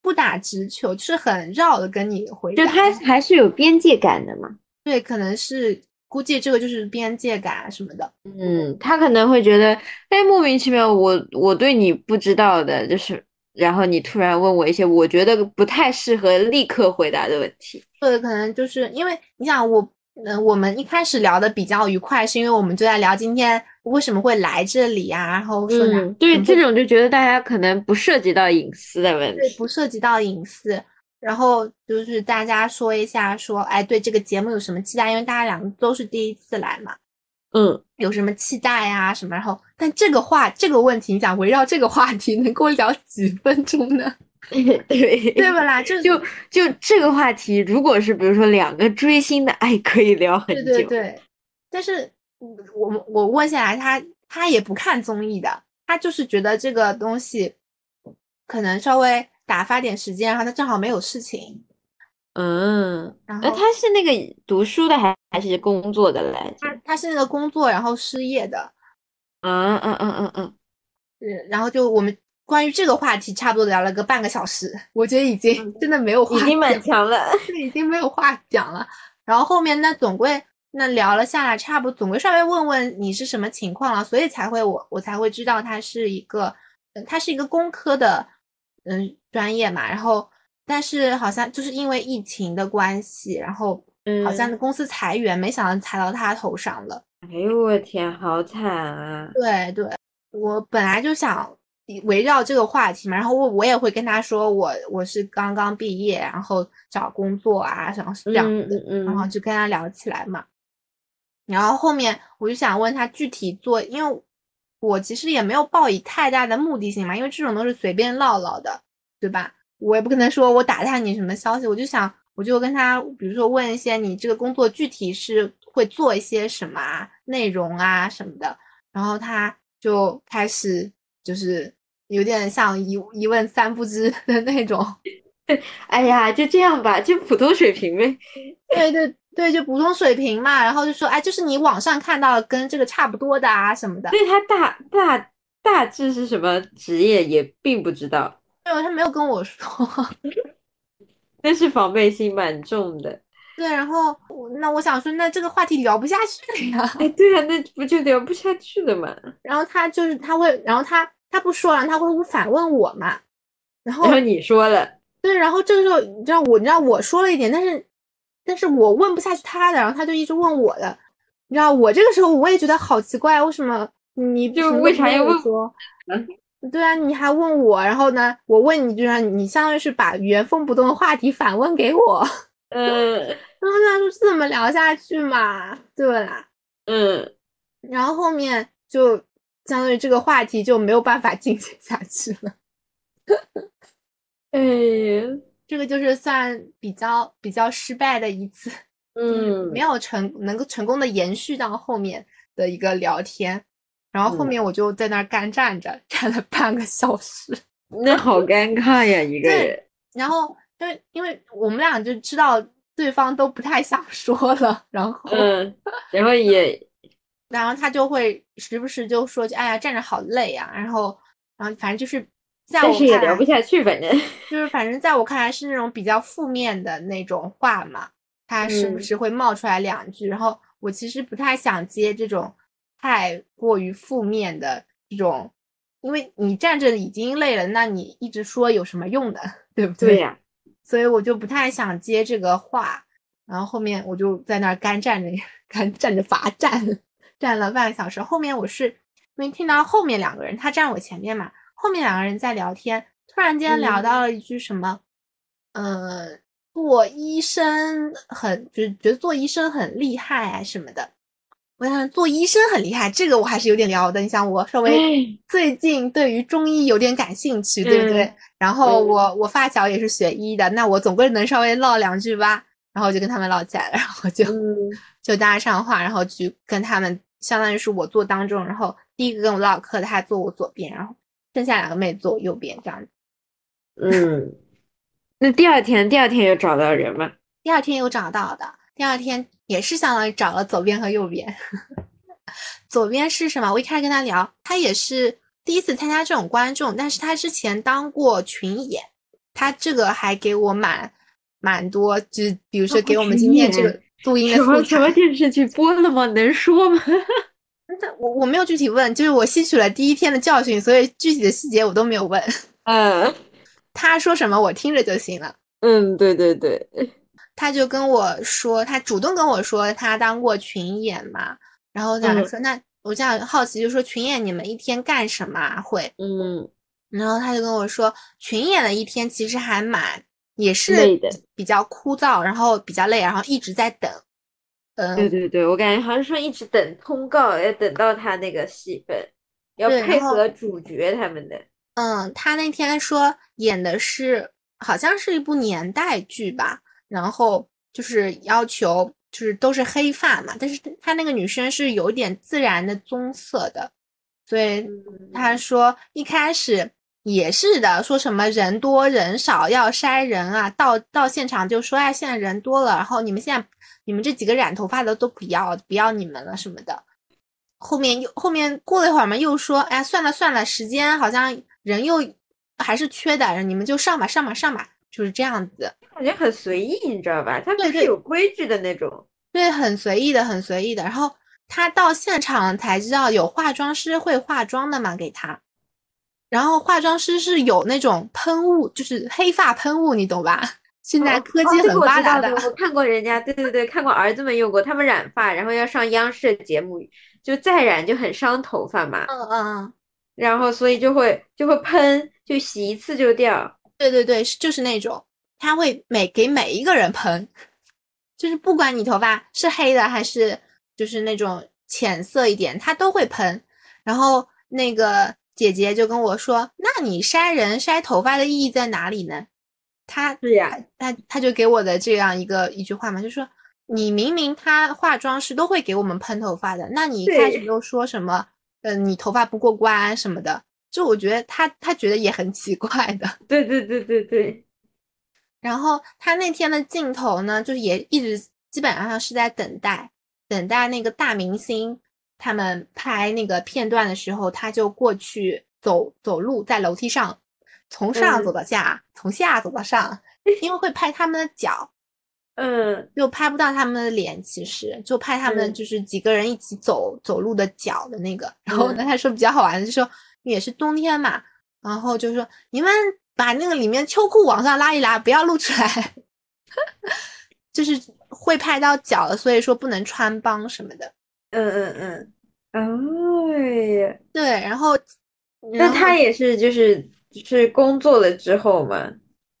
不打直球，就是很绕的跟你回答。就他还是有边界感的嘛？对，可能是估计这个就是边界感什么的。嗯，他可能会觉得，哎，莫名其妙，我我对你不知道的，就是。然后你突然问我一些我觉得不太适合立刻回答的问题，对，可能就是因为你想我，嗯，我们一开始聊的比较愉快，是因为我们就在聊今天为什么会来这里啊，然后说，对，这种就觉得大家可能不涉及到隐私的问题，对，不涉及到隐私，然后就是大家说一下，说，哎，对这个节目有什么期待？因为大家两个都是第一次来嘛。嗯，有什么期待呀？什么？然后，但这个话，这个问题，你想围绕这个话题能跟我聊几分钟呢？[laughs] 对对不啦？就就就这个话题，如果是比如说两个追星的，哎，可以聊很久。对对对。但是，我我问下来，他他也不看综艺的，他就是觉得这个东西可能稍微打发点时间，然后他正好没有事情。嗯，然后他是那个读书的还还是工作的来着？他他是那个工作，然后失业的。嗯嗯嗯嗯嗯，嗯，然后就我们关于这个话题差不多聊了个半个小时，我觉得已经真的没有话，已经蛮强了，[laughs] 已经没有话讲了。然后后面那总归那聊了下来，差不多总归稍微问问你是什么情况了，所以才会我我才会知道他是一个，他是一个工科的嗯专业嘛，然后。但是好像就是因为疫情的关系，然后好像公司裁员，没想到裁到他头上了。哎呦我天，好惨啊！对对，我本来就想围绕这个话题嘛，然后我我也会跟他说，我我是刚刚毕业，然后找工作啊，然后是这样子，然后就跟他聊起来嘛。然后后面我就想问他具体做，因为我其实也没有抱以太大的目的性嘛，因为这种都是随便唠唠的，对吧？我也不可能说我打探你什么消息，我就想我就跟他，比如说问一些你这个工作具体是。会做一些什么内容啊什么的，然后他就开始就是有点像一一问三不知的那种。[laughs] 哎呀，就这样吧，就普通水平呗。[laughs] 对对对，就普通水平嘛。然后就说，哎，就是你网上看到跟这个差不多的啊什么的。对他大大大致是什么职业也并不知道。对，他没有跟我说。[laughs] 但是防备心蛮重的。对，然后那我想说，那这个话题聊不下去了呀。哎，对啊，那不就聊不下去了嘛？然后他就是他会，然后他他不说了，他会反问我嘛。然后然后你说了，对，然后这个时候你知道我你知道我说了一点，但是但是我问不下去他的，然后他就一直问我的，你知道我这个时候我也觉得好奇怪，为什么你就是为啥要问说？对啊，你还问我，然后呢，我问你，就让你相当于是把原封不动的话题反问给我。嗯，然后他说这么聊下去嘛，对吧？嗯，然后后面就相当于这个话题就没有办法进行下去了。[laughs] 哎呀，这个就是算比较比较失败的一次，嗯，没有成能够成功的延续到后面的一个聊天。然后后面我就在那儿干站着，站了半个小时，[laughs] 那好尴尬呀，一个人。然后。因为因为我们俩就知道对方都不太想说了，然后嗯，[laughs] 然后也，然后他就会时不时就说：“哎呀，站着好累啊。”然后然后反正就是在我看来聊不下去，反正 [laughs] 就是反正在我看来是那种比较负面的那种话嘛，他时不时会冒出来两句，然后我其实不太想接这种太过于负面的这种，因为你站着已经累了，那你一直说有什么用的，[laughs] 对不对对呀？所以我就不太想接这个话，然后后面我就在那儿干站着，[laughs] 干站着罚站，站了半个小时。后面我是因为听到后面两个人，他站我前面嘛，后面两个人在聊天，突然间聊到了一句什么，呃，做医生很就是觉得做医生很厉害啊什么的。我想做医生很厉害，这个我还是有点聊的。你想我稍微最近对于中医有点感兴趣，对不对？然后我我发小也是学医的，那我总归能稍微唠两句吧。然后我就跟他们唠起来了，然后就 [laughs] 就搭上话，然后去跟他们，相当于是我坐当中，然后第一个跟我唠嗑的他坐我左边，然后剩下两个妹坐我右边，这样子。嗯，[laughs] 那第二天第二天有找到人吗？第二天有找到的，第二天。也是相当于找了左边和右边，[laughs] 左边是什么？我一开始跟他聊，他也是第一次参加这种观众，但是他之前当过群演，他这个还给我蛮蛮多，就是比如说给我们今天这个录音的什么什么电视剧播了吗？能说吗？我我没有具体问，就是我吸取了第一天的教训，所以具体的细节我都没有问。[laughs] 嗯，他说什么我听着就行了。嗯，对对对。他就跟我说，他主动跟我说他当过群演嘛，然后他说那我这样好奇，就说群演你们一天干什么会？嗯，然后他就跟我说，群演的一天其实还蛮也是比较枯燥，然后比较累，然后一直在等。嗯，对对对，我感觉好像说一直等通告，要等到他那个戏份，要配合主角他们的。嗯，他那天说演的是好像是一部年代剧吧。然后就是要求，就是都是黑发嘛，但是他那个女生是有点自然的棕色的，所以他说一开始也是的，说什么人多人少要筛人啊，到到现场就说哎现在人多了，然后你们现在你们这几个染头发的都不要不要你们了什么的，后面又后面过了一会儿嘛，又说哎算了算了，时间好像人又还是缺的，你们就上吧上吧上吧。就是这样子，感觉很随意，你知道吧？他们是有规矩的那种，对，很随意的，很随意的。然后他到现场才知道有化妆师会化妆的嘛，给他。然后化妆师是有那种喷雾，就是黑发喷雾，你懂吧？现在科技很发达的。我看过人家，对对对，看过儿子们用过，他们染发，然后要上央视节目，就再染就很伤头发嘛。嗯嗯嗯。然后所以就会就会喷，就洗一次就掉。对对对，就是那种，他会每给每一个人喷，就是不管你头发是黑的还是就是那种浅色一点，他都会喷。然后那个姐姐就跟我说：“那你筛人筛头发的意义在哪里呢？”他是呀，他他就给我的这样一个一句话嘛，就说：“你明明他化妆师都会给我们喷头发的，那你一开始又说什么？嗯，你头发不过关什么的？”就我觉得他他觉得也很奇怪的。对对对对对。然后他那天的镜头呢，就是也一直基本上是在等待等待那个大明星。他们拍那个片段的时候，他就过去走走路，在楼梯上从上走到下，从下走到上，[laughs] 因为会拍他们的脚，嗯，又拍不到他们的脸，其实就拍他们就是几个人一起走走路的脚的那个。然后呢，他说比较好玩的就说也是冬天嘛，然后就说你们把那个里面秋裤往上拉一拉，不要露出来，[laughs] 就是会拍到脚的，所以说不能穿帮什么的。嗯嗯嗯，哎，对，然后，那他也是就是是工作了之后嘛？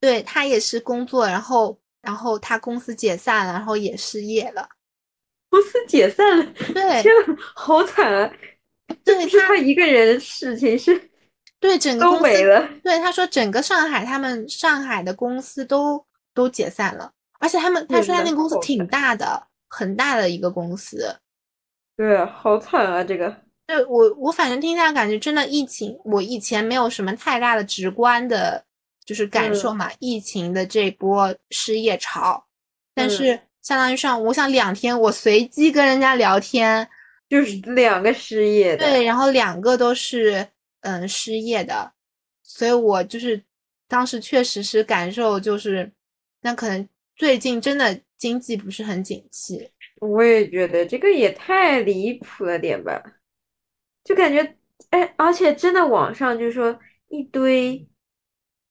对他也是工作，然后然后他公司解散了，然后也失业了。公司解散了，[laughs] 对，天，好惨啊！对他一个人的事情是，对整个都没了。对他说，整个上海他们上海的公司都都解散了，而且他们他说他那个公司挺大的，很大的一个公司。对，好惨啊！这个，对我，我反正听下感觉真的疫情，我以前没有什么太大的直观的，就是感受嘛。疫情的这波失业潮，但是相当于上，我想两天，我随机跟人家聊天，就是两个失业的，对，然后两个都是嗯失业的，所以我就是当时确实是感受就是，那可能最近真的经济不是很景气。我也觉得这个也太离谱了点吧，就感觉哎，而且真的网上就说一堆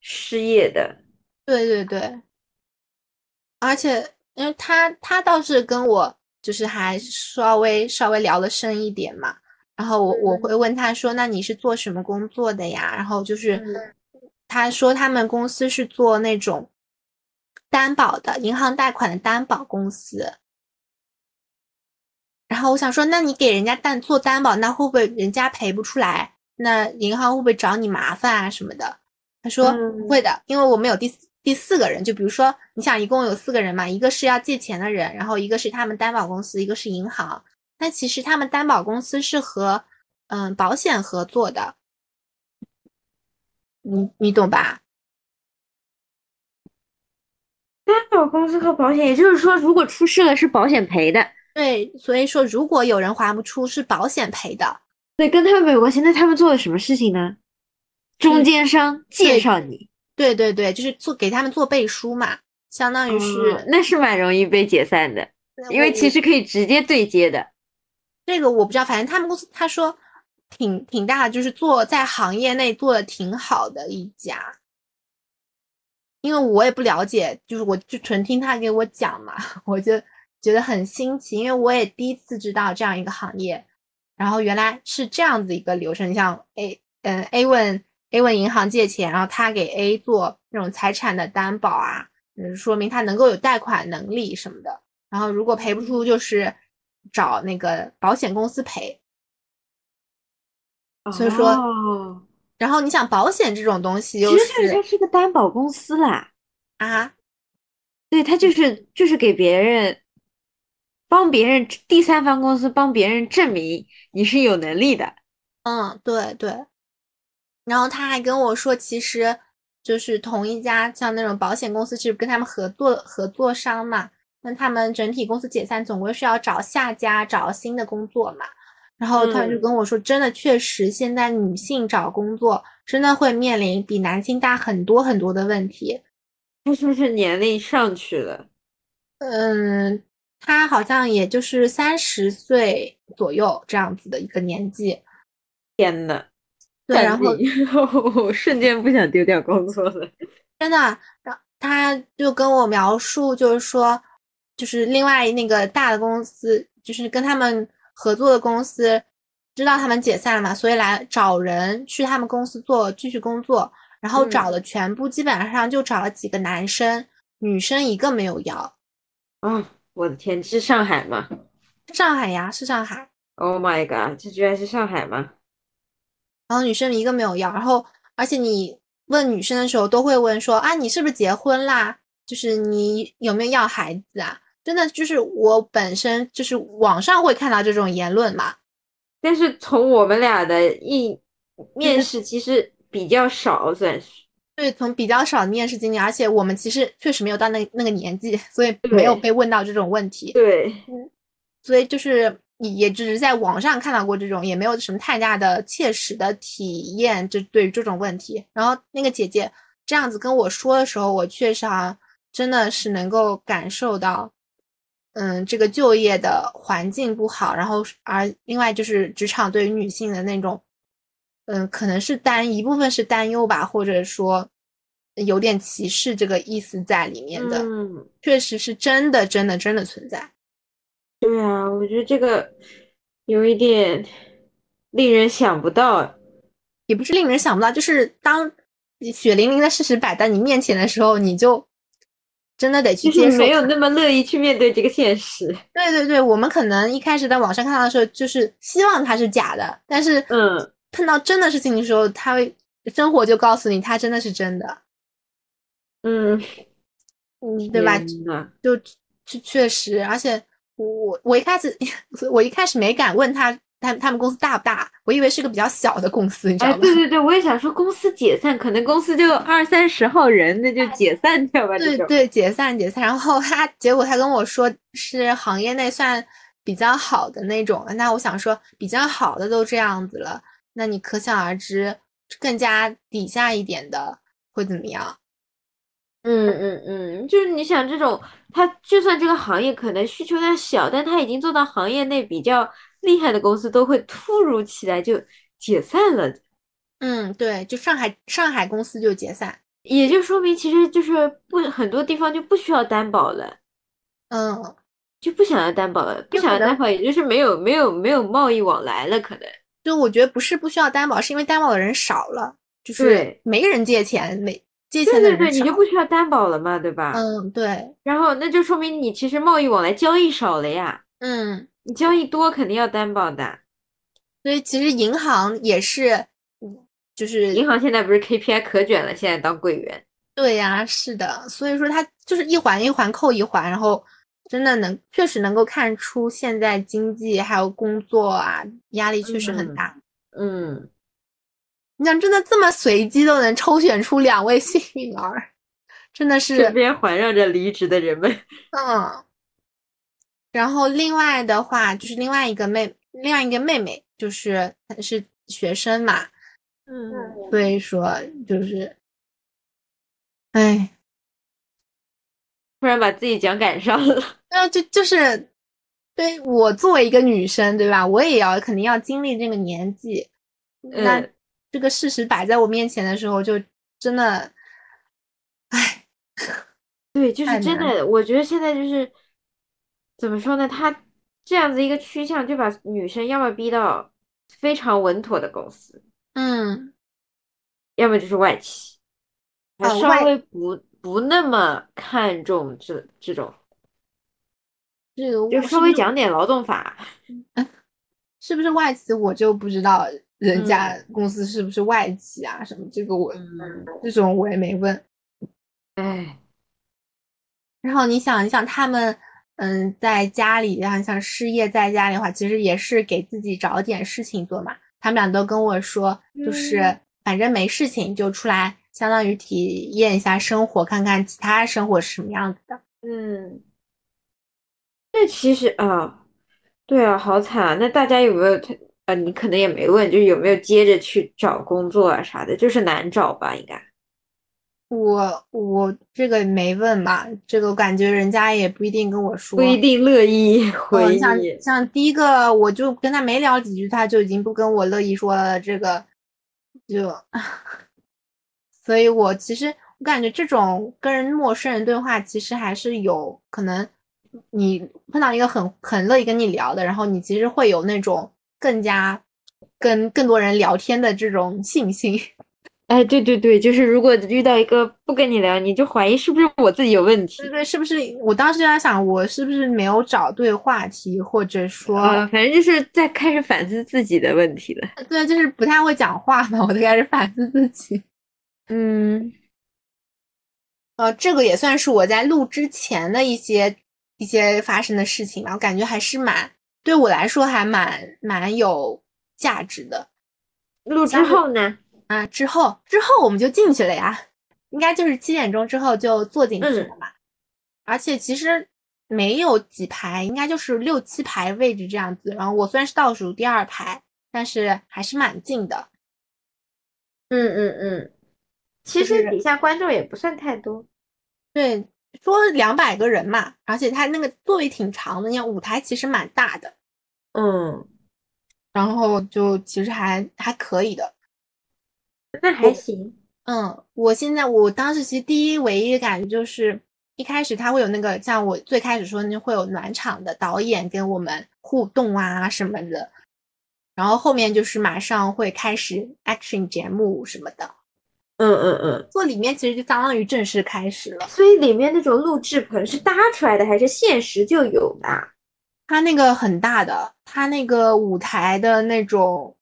失业的，对对对，而且因为他他倒是跟我就是还稍微稍微聊的深一点嘛，然后我我会问他说，那你是做什么工作的呀？然后就是他说他们公司是做那种担保的，银行贷款的担保公司。然后我想说，那你给人家担做担保，那会不会人家赔不出来？那银行会不会找你麻烦啊什么的？他说不会的，因为我们有第第四个人，就比如说，你想一共有四个人嘛，一个是要借钱的人，然后一个是他们担保公司，一个是银行。那其实他们担保公司是和嗯保险合作的，你你懂吧？担保公司和保险，也就是说，如果出事了，是保险赔的。对，所以说如果有人还不出，是保险赔的。对，跟他们没有关系。那他们做了什么事情呢？中间商介绍你。对对对，就是做给他们做背书嘛，相当于是。那是蛮容易被解散的，因为其实可以直接对接的。这个我不知道，反正他们公司他说挺挺大，就是做在行业内做的挺好的一家。因为我也不了解，就是我就纯听他给我讲嘛，[laughs] 我就。觉得很新奇，因为我也第一次知道这样一个行业，然后原来是这样子一个流程，像 A 嗯 A 问 A 问银行借钱，然后他给 A 做那种财产的担保啊，嗯，说明他能够有贷款能力什么的，然后如果赔不出，就是找那个保险公司赔。所以说，然后你想保险这种东西，其实它是个担保公司啦，啊，对，它就是就是给别人。帮别人第三方公司帮别人证明你是有能力的，嗯，对对。然后他还跟我说，其实就是同一家像那种保险公司，其实跟他们合作合作商嘛。那他们整体公司解散，总归是要找下家找新的工作嘛。然后他就跟我说，真的确实现在女性找工作真的会面临比男性大很多很多的问题。他是不是年龄上去了？嗯。他好像也就是三十岁左右这样子的一个年纪，天呐，对，然后 [laughs] 我瞬间不想丢掉工作了。[laughs] 真的，然后他就跟我描述，就是说，就是另外那个大的公司，就是跟他们合作的公司，知道他们解散了嘛，所以来找人去他们公司做继续工作，然后找的全部基本上就找了几个男生，女生一个没有要。啊，我的天，是上海吗？上海呀，是上海。Oh my god，这居然是上海吗？然后女生一个没有要，然后而且你问女生的时候都会问说啊，你是不是结婚啦？就是你有没有要孩子啊？真的就是我本身就是网上会看到这种言论嘛，但是从我们俩的一面试其实比较少，算是对，从比较少的面试经历，而且我们其实确实没有到那那个年纪，所以没有被问到这种问题。对，所以就是。也只是在网上看到过这种，也没有什么太大的切实的体验。就对于这种问题，然后那个姐姐这样子跟我说的时候，我确实啊，真的是能够感受到，嗯，这个就业的环境不好。然后，而另外就是职场对于女性的那种，嗯，可能是担一部分是担忧吧，或者说有点歧视这个意思在里面的。嗯，确实是真的，真的，真的存在。对啊，我觉得这个有一点令人想不到，也不是令人想不到，就是当血淋淋的事实摆在你面前的时候，你就真的得去接受，没有那么乐意去面对这个现实。对对对，我们可能一开始在网上看到的时候，就是希望它是假的，但是嗯，碰到真的事情的时候，他会生活就告诉你，它真的是真的。嗯嗯，对吧？就就确实，而且。我我一开始 [laughs] 我一开始没敢问他，他他们公司大不大？我以为是个比较小的公司，你知道吗？对对对，我也想说公司解散，可能公司就二三十号人，那就解散掉吧。对对，解散解散。然后他结果他跟我说是行业内算比较好的那种，那我想说比较好的都这样子了，那你可想而知更加底下一点的会怎么样？嗯嗯嗯，就是你想这种，他就算这个行业可能需求量小，但他已经做到行业内比较厉害的公司，都会突如其来就解散了。嗯，对，就上海上海公司就解散，也就说明其实就是不很多地方就不需要担保了，嗯，就不想要担保了，不想要担保，也就是没有没有没有贸易往来了，可能。就我觉得不是不需要担保，是因为担保的人少了，就是没人借钱，没。借钱的人对对对，你就不需要担保了嘛，对吧？嗯，对。然后那就说明你其实贸易往来交易少了呀。嗯，你交易多肯定要担保的。所以其实银行也是，就是银行现在不是 KPI 可卷了，现在当柜员。对呀，是的。所以说它就是一环一环扣一环，然后真的能确实能够看出现在经济还有工作啊压力确实很大。嗯。你想真的这么随机都能抽选出两位幸运儿，真的是身边环绕着离职的人们。[laughs] 嗯，然后另外的话就是另外一个妹，另外一个妹妹就是是学生嘛，嗯，所以说就是，哎，突然把自己讲赶上了。那 [laughs] 就就是对我作为一个女生，对吧？我也要肯定要经历这个年纪，那。这个事实摆在我面前的时候，就真的，哎，[laughs] 对，就是真的。我觉得现在就是怎么说呢？他这样子一个趋向，就把女生要么逼到非常稳妥的公司，嗯，要么就是外企，还稍微不不那么看重这这种，这个就稍微讲点劳动法，[laughs] 是不是外企？我就不知道。人家公司是不是外企啊？什么这个我这种我也没问。哎，然后你想，你想他们，嗯，在家里，然后像失业在家里的话，其实也是给自己找点事情做嘛。他们俩都跟我说，就是反正没事情就出来，相当于体验一下生活，看看其他生活是什么样子的。嗯，那其实啊，对啊，好惨啊！那大家有没有？呃，你可能也没问，就是有没有接着去找工作啊啥的，就是难找吧，应该。我我这个没问吧，这个感觉人家也不一定跟我说，不一定乐意回。像像第一个，我就跟他没聊几句，他就已经不跟我乐意说了。这个就，[laughs] 所以我其实我感觉这种跟陌生人对话，其实还是有可能，你碰到一个很很乐意跟你聊的，然后你其实会有那种更加跟更多人聊天的这种信心。[laughs] 哎，对对对，就是如果遇到一个不跟你聊，你就怀疑是不是我自己有问题。对对，是不是？我当时就在想，我是不是没有找对话题，或者说，反正就是在开始反思自己的问题了。对，就是不太会讲话嘛，我就开始反思自己。[laughs] 嗯，呃，这个也算是我在录之前的一些一些发生的事情吧，我感觉还是蛮对我来说还蛮蛮有价值的。录之后呢？啊，之后之后我们就进去了呀，应该就是七点钟之后就坐进去了嘛。而且其实没有几排，应该就是六七排位置这样子。然后我虽然是倒数第二排，但是还是蛮近的。嗯嗯嗯，其实底下观众也不算太多。对，说两百个人嘛，而且他那个座位挺长的，你看舞台其实蛮大的。嗯，然后就其实还还可以的。那还行，嗯，我现在我当时其实第一唯一的感觉就是，一开始他会有那个像我最开始说那会有暖场的导演跟我们互动啊什么的，然后后面就是马上会开始 action 节目什么的，嗯嗯嗯，做里面其实就相当于正式开始了。所以里面那种录制棚是搭出来的还是现实就有的？它那个很大的，它那个舞台的那种。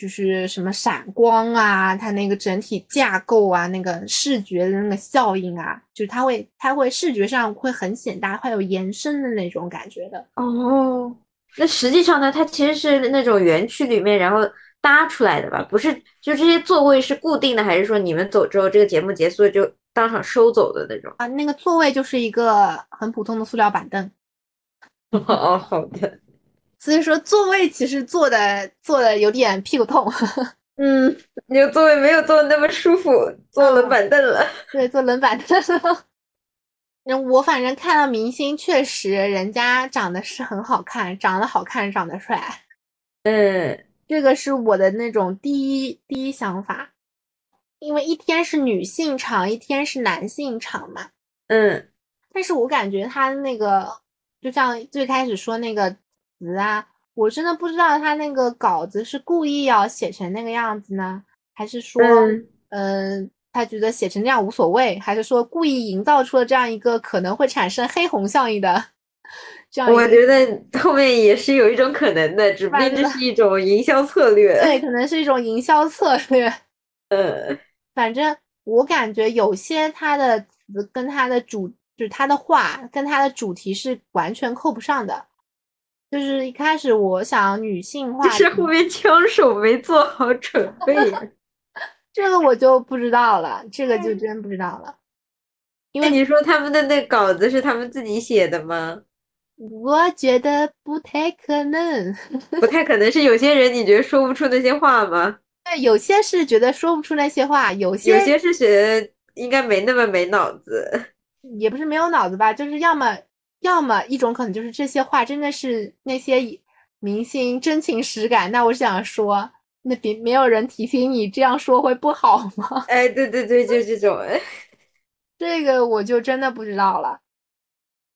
就是什么闪光啊，它那个整体架构啊，那个视觉的那个效应啊，就是它会，它会视觉上会很显大，会有延伸的那种感觉的。哦，那实际上呢，它其实是那种园区里面然后搭出来的吧？不是，就这些座位是固定的，还是说你们走之后，这个节目结束就当场收走的那种？啊，那个座位就是一个很普通的塑料板凳。[laughs] 哦，好的。所以说座位其实坐的坐的有点屁股痛，[laughs] 嗯，你的座位没有坐的那么舒服，坐冷板凳了。对，坐冷板凳。那我反正看到明星，确实人家长得是很好看，长得好看，长得帅。嗯，这个是我的那种第一第一想法，因为一天是女性场，一天是男性场嘛。嗯，但是我感觉他那个，就像最开始说那个。词啊，我真的不知道他那个稿子是故意要写成那个样子呢，还是说，嗯，他觉得写成那样无所谓，还是说故意营造出了这样一个可能会产生黑红效应的这样？我觉得后面也是有一种可能的，只不过这是一种营销策略。对，可能是一种营销策略。呃，[laughs] 反正我感觉有些他的词跟他的主，就是他的话跟他的主题是完全扣不上的。就是一开始我想女性化，就是后面枪手没做好准备，[laughs] 这个我就不知道了，这个就真不知道了。因为你说他们的那稿子是他们自己写的吗？我觉得不太可能，不太可能是有些人你觉得说不出那些话吗？对，有些是觉得说不出那些话，有些有些是觉得应该没那么没脑子，也不是没有脑子吧，就是要么。要么一种可能就是这些话真的是那些明星真情实感，那我想说，那别没有人提醒你这样说会不好吗？哎，对对对，就这种，这个我就真的不知道了。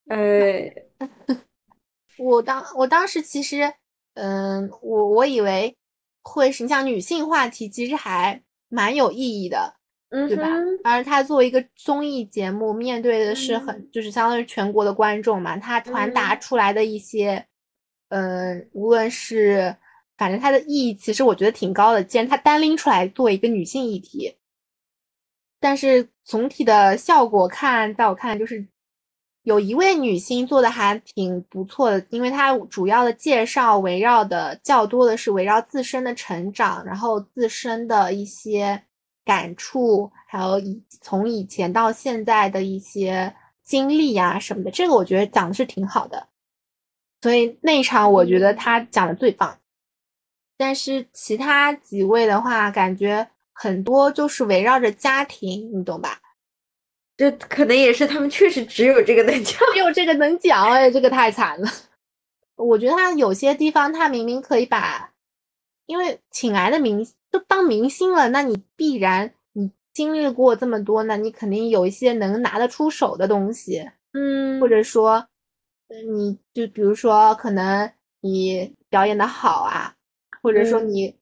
哎，[laughs] 我当我当时其实，嗯，我我以为会是你像女性话题，其实还蛮有意义的。对吧？而他作为一个综艺节目，面对的是很就是相当于全国的观众嘛，他传达出来的一些，嗯，无论是反正他的意义，其实我觉得挺高的。既然他单拎出来作为一个女性议题，但是总体的效果看，在我看来就是有一位女星做的还挺不错的，因为她主要的介绍围绕的较多的是围绕自身的成长，然后自身的一些。感触，还有以从以前到现在的一些经历呀什么的，这个我觉得讲的是挺好的。所以那一场我觉得她讲的最棒。但是其他几位的话，感觉很多就是围绕着家庭，你懂吧？这可能也是他们确实只有这个能讲，只有这个能讲，哎，这个太惨了。我觉得他有些地方，他明明可以把。因为请来的明都当明星了，那你必然你经历过这么多，那你肯定有一些能拿得出手的东西，嗯，或者说，你就比如说可能你表演的好啊，或者说你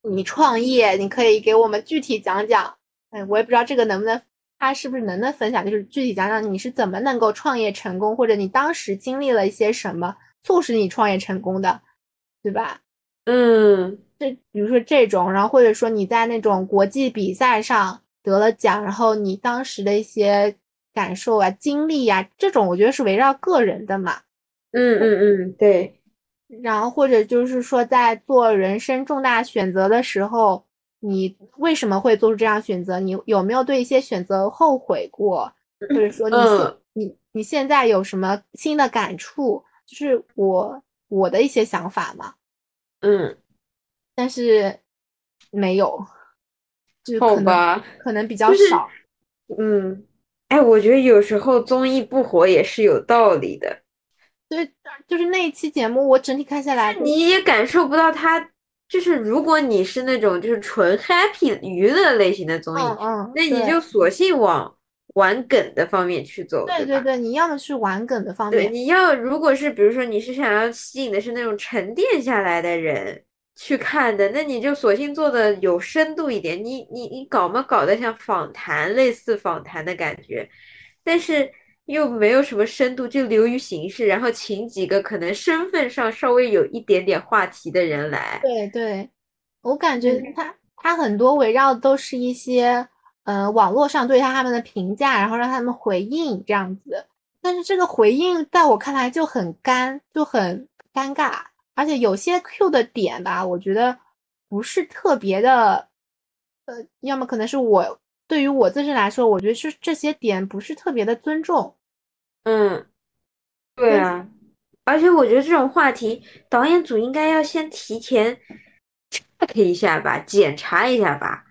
你创业，你可以给我们具体讲讲。哎，我也不知道这个能不能，他是不是能能分享，就是具体讲讲你是怎么能够创业成功，或者你当时经历了一些什么促使你创业成功的，对吧？嗯，这比如说这种，然后或者说你在那种国际比赛上得了奖，然后你当时的一些感受啊、经历呀，这种我觉得是围绕个人的嘛。嗯嗯嗯，对。然后或者就是说在做人生重大选择的时候。你为什么会做出这样选择？你有没有对一些选择后悔过？或者说你你你现在有什么新的感触？就是我我的一些想法嘛。嗯，但是没有，就好吧，可能比较少。嗯，哎，我觉得有时候综艺不火也是有道理的。对，就是那一期节目，我整体看下来，你也感受不到他。就是如果你是那种就是纯 happy 娱乐类型的综艺，嗯，那你就索性往玩梗的方面去走，对对对，你要么是玩梗的方面，对，你要如果是比如说你是想要吸引的是那种沉淀下来的人去看的，那你就索性做的有深度一点，你你你搞嘛搞得像访谈类似访谈的感觉，但是。又没有什么深度，就流于形式，然后请几个可能身份上稍微有一点点话题的人来。对对，我感觉他他很多围绕都是一些呃网络上对他他们的评价，然后让他们回应这样子。但是这个回应在我看来就很干，就很尴尬，而且有些 Q 的点吧，我觉得不是特别的，呃，要么可能是我。对于我自身来说，我觉得是这些点不是特别的尊重。嗯，对啊，而且我觉得这种话题，导演组应该要先提前 check 一下吧，检查一下吧，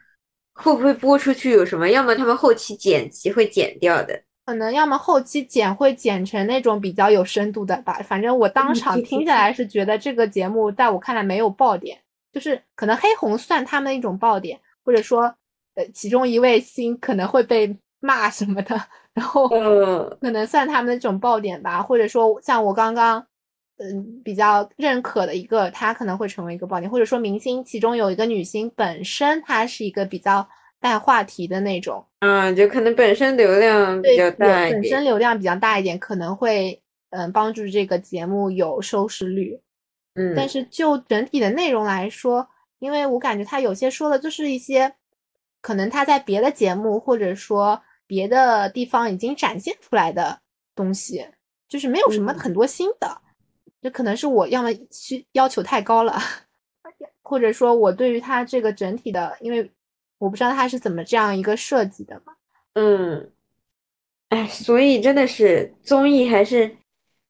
会不会播出去有什么？要么他们后期剪辑会剪掉的，可能要么后期剪会剪成那种比较有深度的吧。反正我当场听下来是觉得这个节目在我看来没有爆点，就是可能黑红算他们一种爆点，或者说。呃，其中一位星可能会被骂什么的，然后可能算他们的这种爆点吧，或者说像我刚刚嗯比较认可的一个，他可能会成为一个爆点，或者说明星其中有一个女星本身她是一个比较带话题的那种，嗯，就可能本身流量比较大一点，本身。流量比较大一点，可能会嗯帮助这个节目有收视率，嗯，但是就整体的内容来说，因为我感觉他有些说的就是一些。可能他在别的节目或者说别的地方已经展现出来的东西，就是没有什么很多新的，这可能是我要么需要求太高了，[laughs] 或者说我对于它这个整体的，因为我不知道它是怎么这样一个设计的嘛。嗯，哎，所以真的是综艺还是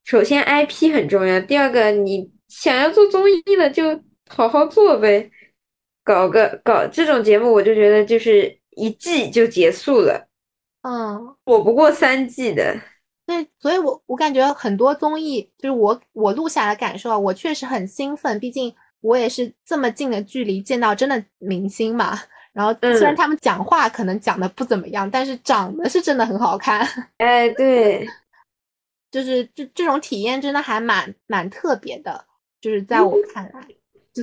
首先 IP 很重要，第二个你想要做综艺了就好好做呗。搞个搞这种节目，我就觉得就是一季就结束了，嗯，我不过三季的。对，所以我我感觉很多综艺，就是我我录下来感受啊，我确实很兴奋，毕竟我也是这么近的距离见到真的明星嘛。然后虽然他们讲话可能讲的不怎么样，但是长得是真的很好看。[laughs] 哎，对，就是这这种体验真的还蛮蛮特别的，就是在我看来。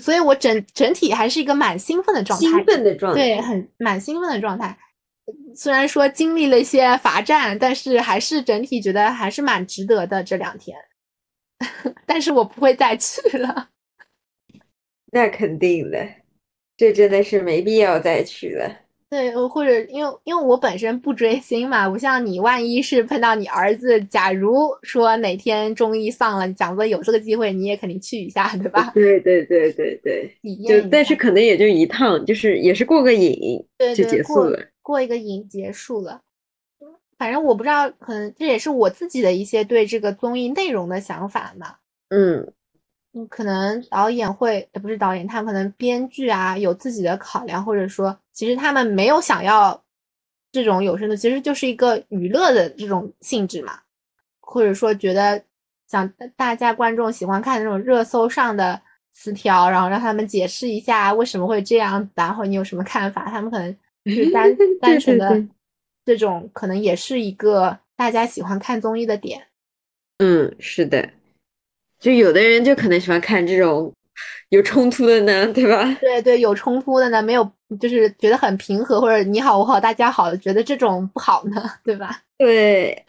所以，我整整体还是一个蛮兴奋的状态，兴奋的状态，对，很蛮兴奋的状态。虽然说经历了一些罚站，但是还是整体觉得还是蛮值得的这两天。[laughs] 但是我不会再去了。[laughs] 那肯定的，这真的是没必要再去了。[laughs] 对，或者因为因为我本身不追星嘛，不像你，万一是碰到你儿子，假如说哪天中医上了，讲座有这个机会，你也肯定去一下，对吧？对对对对对，就但是可能也就一趟，就是也是过个瘾，就结束了，过一个瘾结束了。反正我不知道，可能这也是我自己的一些对这个综艺内容的想法嘛。嗯。嗯，可能导演会，不是导演，他们可能编剧啊有自己的考量，或者说，其实他们没有想要这种有声的，其实就是一个娱乐的这种性质嘛，或者说觉得想大家观众喜欢看那种热搜上的词条，然后让他们解释一下为什么会这样子，然后你有什么看法？他们可能是单 [laughs] 单纯的这种，可能也是一个大家喜欢看综艺的点。嗯，是的，就有的人就可能喜欢看这种有冲突的呢，对吧？对对，有冲突的呢，没有就是觉得很平和，或者你好我好大家好，觉得这种不好呢，对吧？[laughs] 对。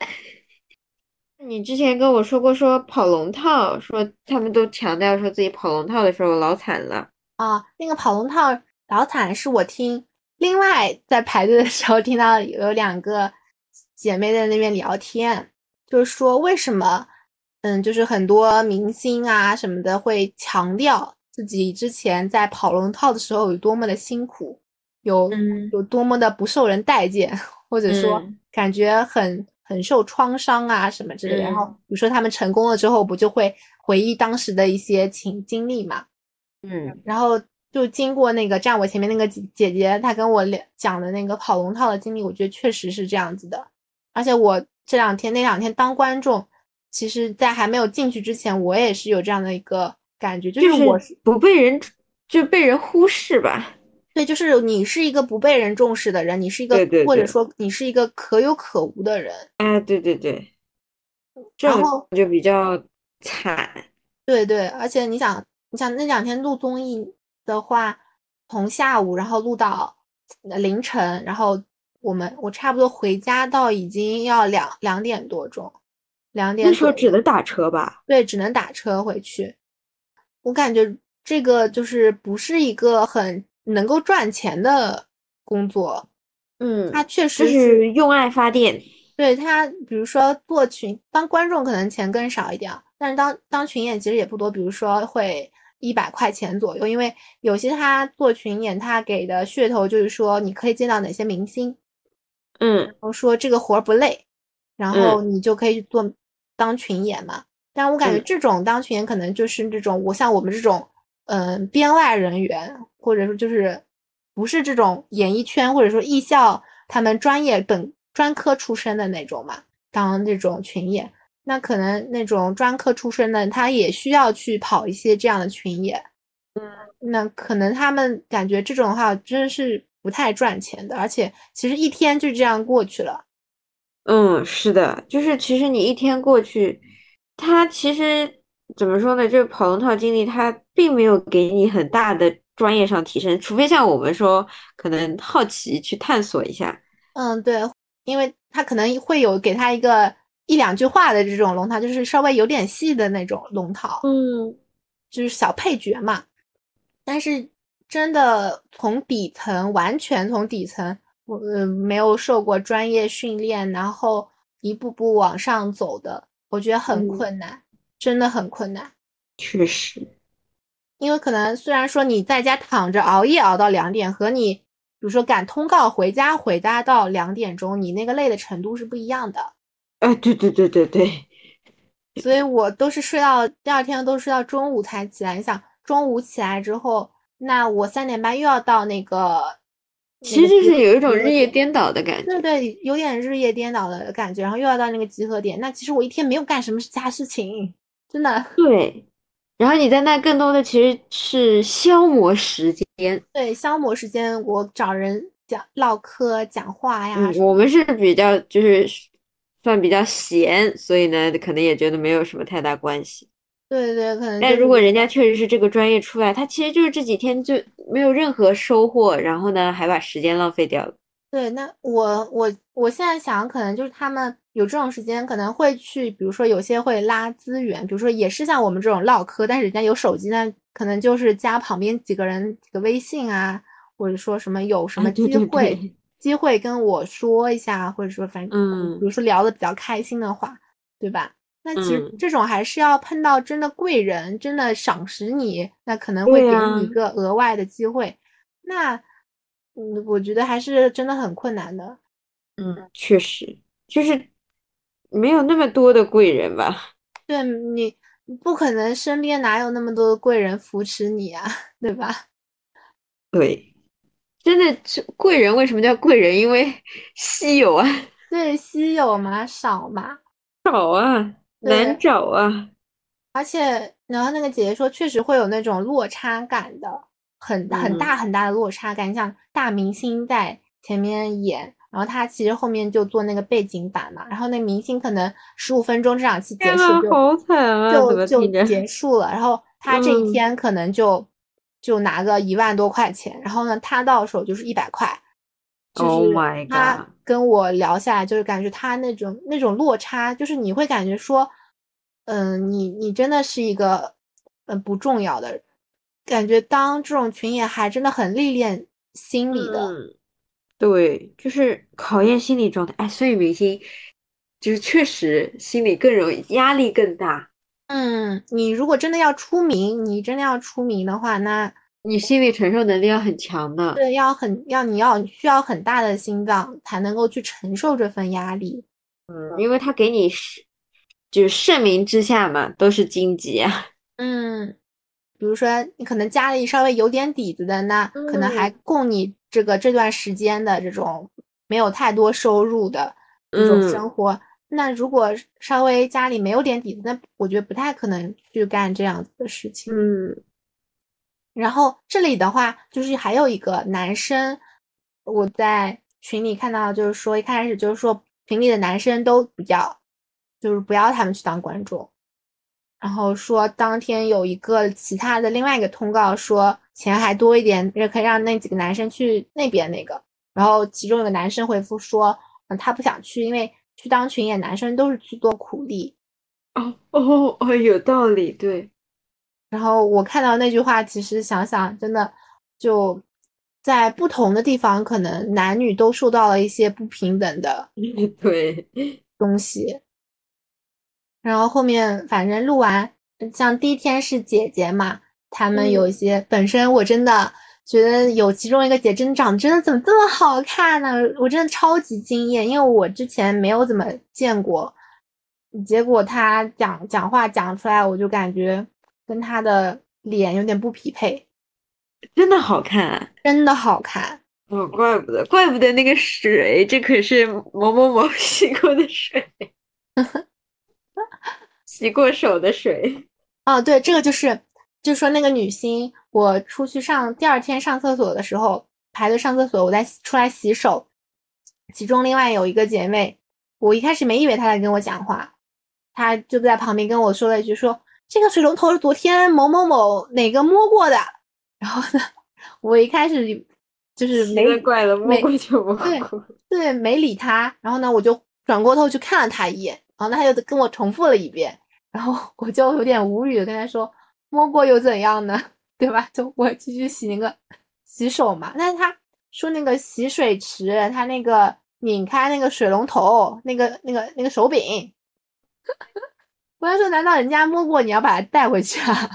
你之前跟我说过，说跑龙套，说他们都强调说自己跑龙套的时候老惨了啊。那个跑龙套老惨是我听，另外在排队的时候听到有两个姐妹在那边聊天，就是说为什么，嗯，就是很多明星啊什么的会强调自己之前在跑龙套的时候有多么的辛苦，有有多么的不受人待见，或者说感觉很。很受创伤啊，什么之类的。然后，比如说他们成功了之后，不就会回忆当时的一些情经历嘛？嗯，然后就经过那个站我前面那个姐姐姐，她跟我讲的那个跑龙套的经历，我觉得确实是这样子的。而且我这两天那两天当观众，其实在还没有进去之前，我也是有这样的一个感觉，就是我不被人就被人忽视吧。对，就是你是一个不被人重视的人，你是一个，或者说你是一个可有可无的人。哎，对对对，然后就比较惨。对对，而且你想，你想那两天录综艺的话，从下午然后录到凌晨，然后我们我差不多回家到已经要两两点多钟，两点。那时候只能打车吧？对，只能打车回去。我感觉这个就是不是一个很。能够赚钱的工作，嗯，他确实是用爱发电。对他，比如说做群当观众，可能钱更少一点，但是当当群演其实也不多，比如说会一百块钱左右。因为有些他做群演，他给的噱头就是说你可以见到哪些明星，嗯，然后说这个活儿不累，然后你就可以做当群演嘛。但我感觉这种当群演可能就是这种，我像我们这种。嗯，编外人员，或者说就是不是这种演艺圈或者说艺校他们专业本专科出身的那种嘛，当这种群演，那可能那种专科出身的他也需要去跑一些这样的群演，嗯，那可能他们感觉这种的话真的是不太赚钱的，而且其实一天就这样过去了。嗯，是的，就是其实你一天过去，他其实。怎么说呢？就是跑龙套经历，他并没有给你很大的专业上提升，除非像我们说，可能好奇去探索一下。嗯，对，因为他可能会有给他一个一两句话的这种龙套，就是稍微有点戏的那种龙套，嗯，就是小配角嘛。但是真的从底层，完全从底层，我没有受过专业训练，然后一步步往上走的，我觉得很困难。真的很困难，确实，因为可能虽然说你在家躺着熬夜熬到两点，和你比如说赶通告回家回家到两点钟，你那个累的程度是不一样的。哎，对对对对对，所以我都是睡到第二天都睡到中午才起来。你想中午起来之后，那我三点半又要到那个。其实就是有一种日夜颠倒的感觉，对对，有点日夜颠倒的感觉，然后又要到那个集合点，那其实我一天没有干什么其他事情。真的对，然后你在那更多的其实是消磨时间。对，消磨时间，我找人讲唠嗑、讲话呀。嗯，我们是比较就是算比较闲，所以呢，可能也觉得没有什么太大关系。对对，可能。但如果人家确实是这个专业出来，他其实就是这几天就没有任何收获，然后呢，还把时间浪费掉了。对，那我我我现在想，可能就是他们有这种时间，可能会去，比如说有些会拉资源，比如说也是像我们这种唠嗑，但是人家有手机呢，可能就是加旁边几个人几个微信啊，或者说什么有什么机会机会跟我说一下，或者说反正嗯，比如说聊的比较开心的话，对吧？那其实这种还是要碰到真的贵人，真的赏识你，那可能会给你一个额外的机会，那。嗯，我觉得还是真的很困难的。嗯，确实，就是没有那么多的贵人吧？[laughs] 对你不可能身边哪有那么多的贵人扶持你啊，对吧？对，真的是贵人为什么叫贵人？因为 [laughs] 稀有啊。[laughs] 对，稀有嘛，少嘛，少啊，难找啊。而且然后那个姐姐说，确实会有那种落差感的，很很大很大的落差感，像大明星在前面演。然后他其实后面就做那个背景板嘛，然后那明星可能十五分钟这场戏结束就好惨啊，就就结束了。然后他这一天可能就就拿个一万多块钱，然后呢他到手就是一百块。就是他跟我聊下来，就是感觉他那种那种落差，就是你会感觉说，嗯，你你真的是一个嗯不重要的，感觉当这种群演还真的很历练心理的。对，就是考验心理状态。哎，所以明星就是确实心理更容易压力更大。嗯，你如果真的要出名，你真的要出名的话，那你心理承受能力要很强的。对，要很要你要需要很大的心脏才能够去承受这份压力。嗯，因为他给你是就是盛名之下嘛，都是荆棘啊。[laughs] 嗯，比如说你可能家里稍微有点底子的，那可能还供你。这个这段时间的这种没有太多收入的这种生活，那如果稍微家里没有点底子，那我觉得不太可能去干这样子的事情。嗯，然后这里的话，就是还有一个男生，我在群里看到，就是说一开始就是说群里的男生都不要，就是不要他们去当观众。然后说当天有一个其他的另外一个通告，说钱还多一点，也可以让那几个男生去那边那个。然后其中有个男生回复说，嗯，他不想去，因为去当群演，男生都是去做苦力。哦哦哦，有道理，对。然后我看到那句话，其实想想，真的就在不同的地方，可能男女都受到了一些不平等的 [laughs] 对东西。然后后面反正录完，像第一天是姐姐嘛，他们有一些本身我真的觉得有其中一个姐真的长得真的怎么这么好看呢？我真的超级惊艳，因为我之前没有怎么见过，结果她讲讲话讲出来，我就感觉跟她的脸有点不匹配，真的好看，啊，真的好看，哦，怪不得，怪不得那个水，这可是某某某 [laughs] 洗过的水。[laughs] 洗过手的水，哦，对，这个就是，就说那个女星，我出去上第二天上厕所的时候排队上厕所，我在出来洗手，其中另外有一个姐妹，我一开始没以为她在跟我讲话，她就在旁边跟我说了一句，说这个水龙头是昨天某某某哪个摸过的，然后呢，我一开始就是没怪了，摸过就摸过，对，没理她，然后呢，我就转过头去看了她一眼，然后她又跟我重复了一遍。然后我就有点无语的跟她说：“摸过又怎样呢？[laughs] 对吧？就我继续洗那个洗手嘛。但是他说那个洗水池，他那个拧开那个水龙头，那个那个那个手柄，我还说难道人家摸过你要把它带回去啊？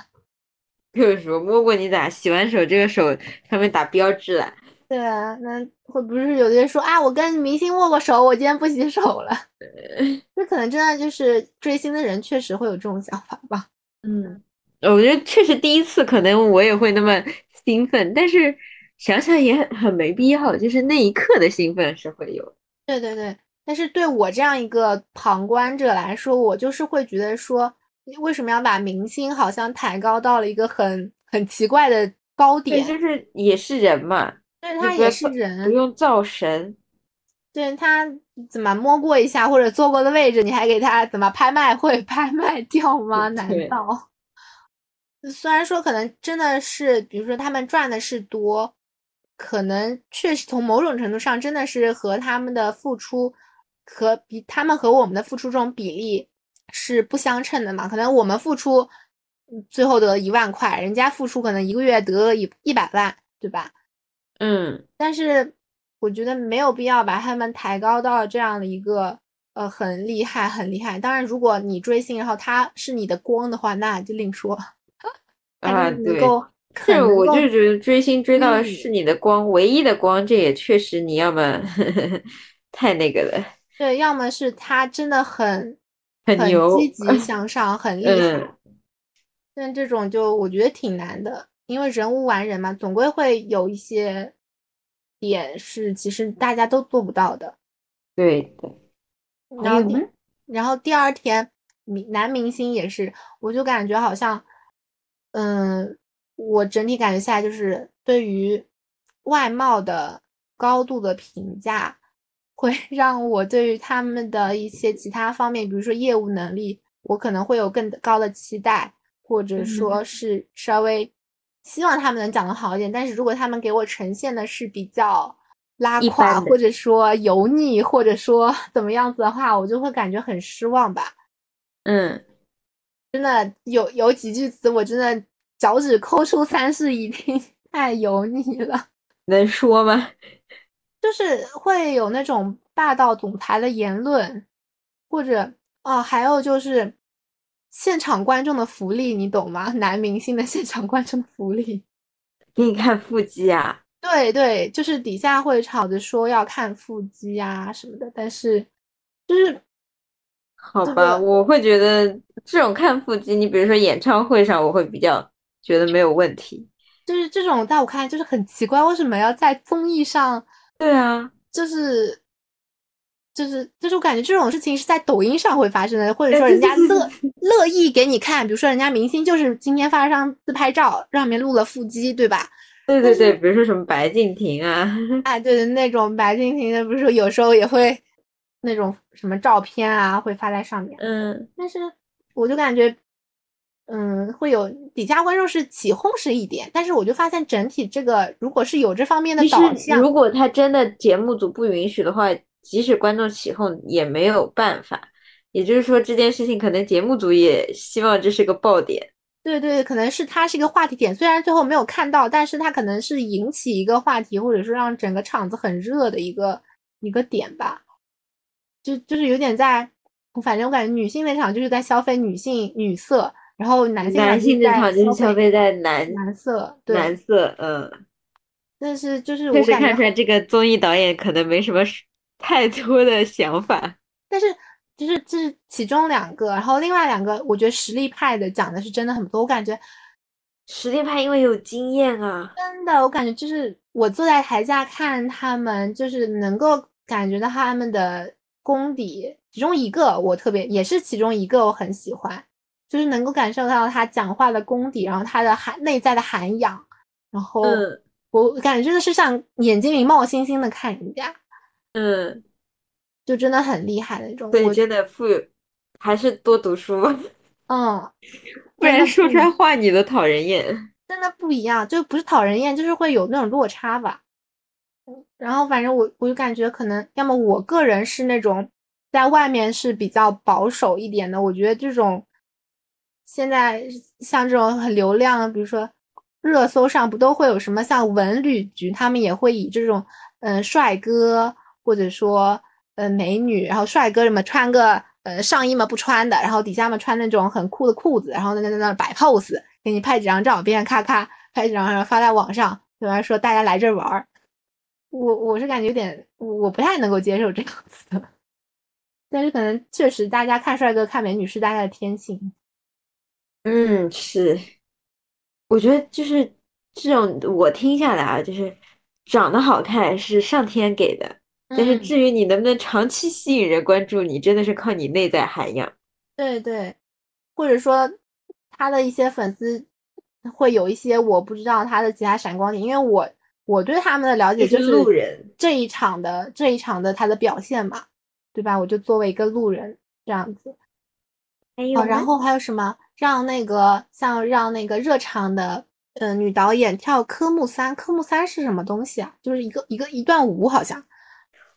[laughs] 就是说摸过你咋洗完手这个手上面打标志了？对啊，那会不是有的人说啊，我跟明星握过手，我今天不洗手了。[laughs] 这可能真的就是追星的人确实会有这种想法吧。嗯，我觉得确实第一次可能我也会那么兴奋，但是想想也很很没必要，就是那一刻的兴奋是会有。对对对，但是对我这样一个旁观者来说，我就是会觉得说，为什么要把明星好像抬高到了一个很很奇怪的高点？就是也是人嘛。对他也是人，不用造神。对他怎么摸过一下或者坐过的位置，你还给他怎么拍卖会拍卖掉吗？难道？虽然说可能真的是，比如说他们赚的是多，可能确实从某种程度上真的是和他们的付出和比他们和我们的付出这种比例是不相称的嘛？可能我们付出最后得一万块，人家付出可能一个月得一一百万，对吧？嗯，但是我觉得没有必要把他们抬高到这样的一个呃很厉害很厉害。当然，如果你追星，然后他是你的光的话，那就另说。啊，对，是我就觉得追星追到是你的光，唯一的光，这也确实你要么 [laughs] 太那个了。对，要么是他真的很很牛，积极 [laughs] 向上，很厉害。但这种就我觉得挺难的。因为人无完人嘛，总归会有一些点是其实大家都做不到的。对的。然后，然后第二天明男明星也是，我就感觉好像，嗯，我整体感觉下来就是对于外貌的高度的评价，会 [laughs] 让我对于他们的一些其他方面，比如说业务能力，我可能会有更高的期待，或者说是稍微希望他们能讲得好一点。但是如果他们给我呈现的是比较。拉垮，或者说油腻，或者说 [laughs] 怎么样子的话，我就会感觉很失望吧。嗯，真的有有几句词，我真的脚趾抠出三室一厅，太油腻了。能说吗？就是会有那种霸道总裁的言论，或者哦，还有就是现场观众的福利，你懂吗？男明星的现场观众福利，给你看腹肌啊。对对，就是底下会吵着说要看腹肌啊什么的，但是就是好吧，我会觉得这种看腹肌，你比如说演唱会上，我会比较觉得没有问题。就是这种在我看来就是很奇怪，为什么要在综艺上？对啊，就是就是就是我感觉这种事情是在抖音上会发生的，或者说人家乐乐意给你看，比如说人家明星就是今天发了张自拍照，上面录了腹肌，对吧？对对对，比如说什么白敬亭啊，哎，对对，那种白敬亭的，不是说有时候也会那种什么照片啊，会发在上面。嗯，但是我就感觉，嗯，会有底下观众是起哄是一点，但是我就发现整体这个，如果是有这方面的导向，如果他真的节目组不允许的话，即使观众起哄也没有办法。也就是说，这件事情可能节目组也希望这是个爆点。对对，可能是它是一个话题点，虽然最后没有看到，但是它可能是引起一个话题，或者说让整个场子很热的一个一个点吧。就就是有点在，反正我感觉女性那场就是在消费女性女色，然后男性男性那场就是消费在男男色对，男色，嗯。但是就是我感觉看出来这个综艺导演可能没什么太多的想法，但是。就是这是其中两个，然后另外两个，我觉得实力派的讲的是真的很多。我感觉实力派因为有经验啊，真的，我感觉就是我坐在台下看他们，就是能够感觉到他们的功底。其中一个我特别，也是其中一个我很喜欢，就是能够感受到他讲话的功底，然后他的涵内在的涵养。然后我感觉真的是像眼睛里冒星星的看人家，嗯。就真的很厉害那种，对，真的富还是多读书，[laughs] 嗯，不然说出来话你都讨人厌。真的不一样，就不是讨人厌，就是会有那种落差吧。然后反正我我就感觉可能，要么我个人是那种在外面是比较保守一点的。我觉得这种现在像这种很流量，比如说热搜上不都会有什么像文旅局，他们也会以这种嗯帅哥或者说。呃，美女，然后帅哥什么穿个呃上衣嘛不穿的，然后底下嘛穿那种很酷的裤子，然后在在那摆 pose，给你拍几张照片，咔咔拍几张，然后发在网上，对吧？说大家来这玩儿，我我是感觉有点，我不太能够接受这样子的，但是可能确实大家看帅哥看美女是大家的天性。嗯，是，我觉得就是这种我听下来啊，就是长得好看是上天给的。但是至于你能不能长期吸引人关注你，真的是靠你内在涵养。对对，或者说他的一些粉丝会有一些我不知道他的其他闪光点，因为我我对他们的了解就是路人这一场的这一场的他的表现嘛，对吧？我就作为一个路人这样子。还有，然后还有什么让那个像让那个热场的嗯女导演跳科目三？科目三是什么东西啊？就是一个一个一段舞好像。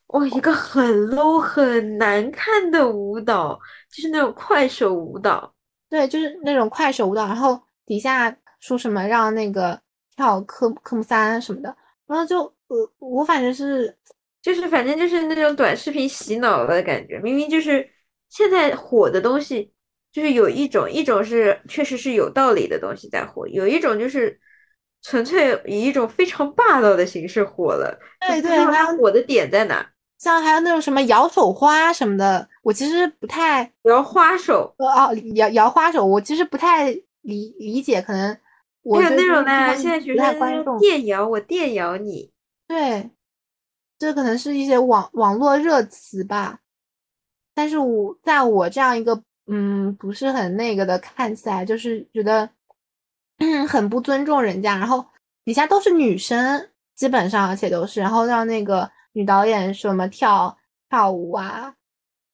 哇，一个很 low 很难看的舞蹈，就是那种快手舞蹈。对，就是那种快手舞蹈。然后底下说什么让那个跳科科目三什么的，然后就我，我反正是，就是反正就是那种短视频洗脑的感觉。明明就是现在火的东西，就是有一种一种是确实是有道理的东西在火，有一种就是纯粹以一种非常霸道的形式火了。对对，它火的点在哪？像还有那种什么摇手花什么的，我其实不太摇花手哦，摇摇花手，我其实不太理理解，可能还有那种呢，现在学生电摇，我电摇你，对，这可能是一些网网络热词吧。但是我在我这样一个嗯，不是很那个的，看起来就是觉得 [clears throat] 很不尊重人家。然后底下都是女生，基本上而且都是，然后让那个女导演什么跳跳舞啊，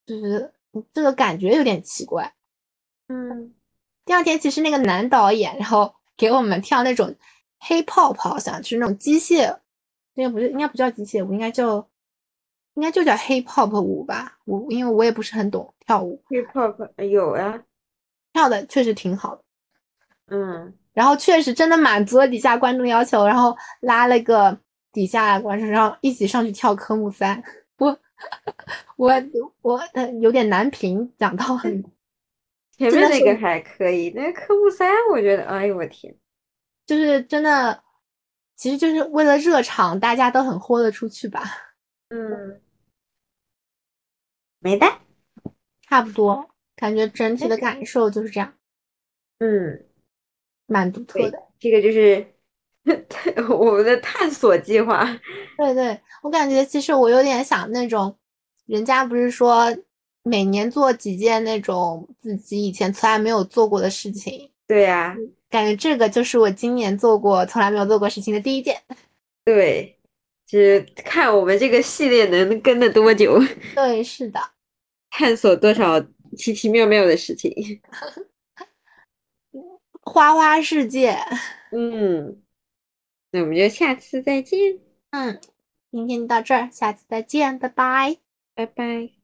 就是这个感觉有点奇怪。嗯，第二天其实那个男导演，然后给我们跳那种黑泡泡，好像就是那种机械，应该不是，应该不叫机械舞，应该叫。应该就叫 hip hop 舞吧，我因为我也不是很懂跳舞。hip hop 有啊，跳的确实挺好的。嗯，然后确实真的满足了底下观众要求，然后拉了个底下观众，然后一起上去跳科目三。[laughs] 我 [laughs] 我我有点难评，讲到很前面那个还可以，那个科目三我觉得，哎呦我天，就是真的，其实就是为了热场，大家都很豁得出去吧。嗯。没带，差不多，感觉整体的感受就是这样。嗯，蛮独特的。这个就是 [laughs] 我们的探索计划。对对，我感觉其实我有点想那种，人家不是说每年做几件那种自己以前从来没有做过的事情。对呀，感觉这个就是我今年做过从来没有做过事情的第一件。对。就是看我们这个系列能跟的多久。[laughs] 对，是的，探索多少奇奇妙妙的事情。[laughs] 花花世界。嗯，那我们就下次再见。嗯，今天就到这儿，下次再见，拜拜，拜拜。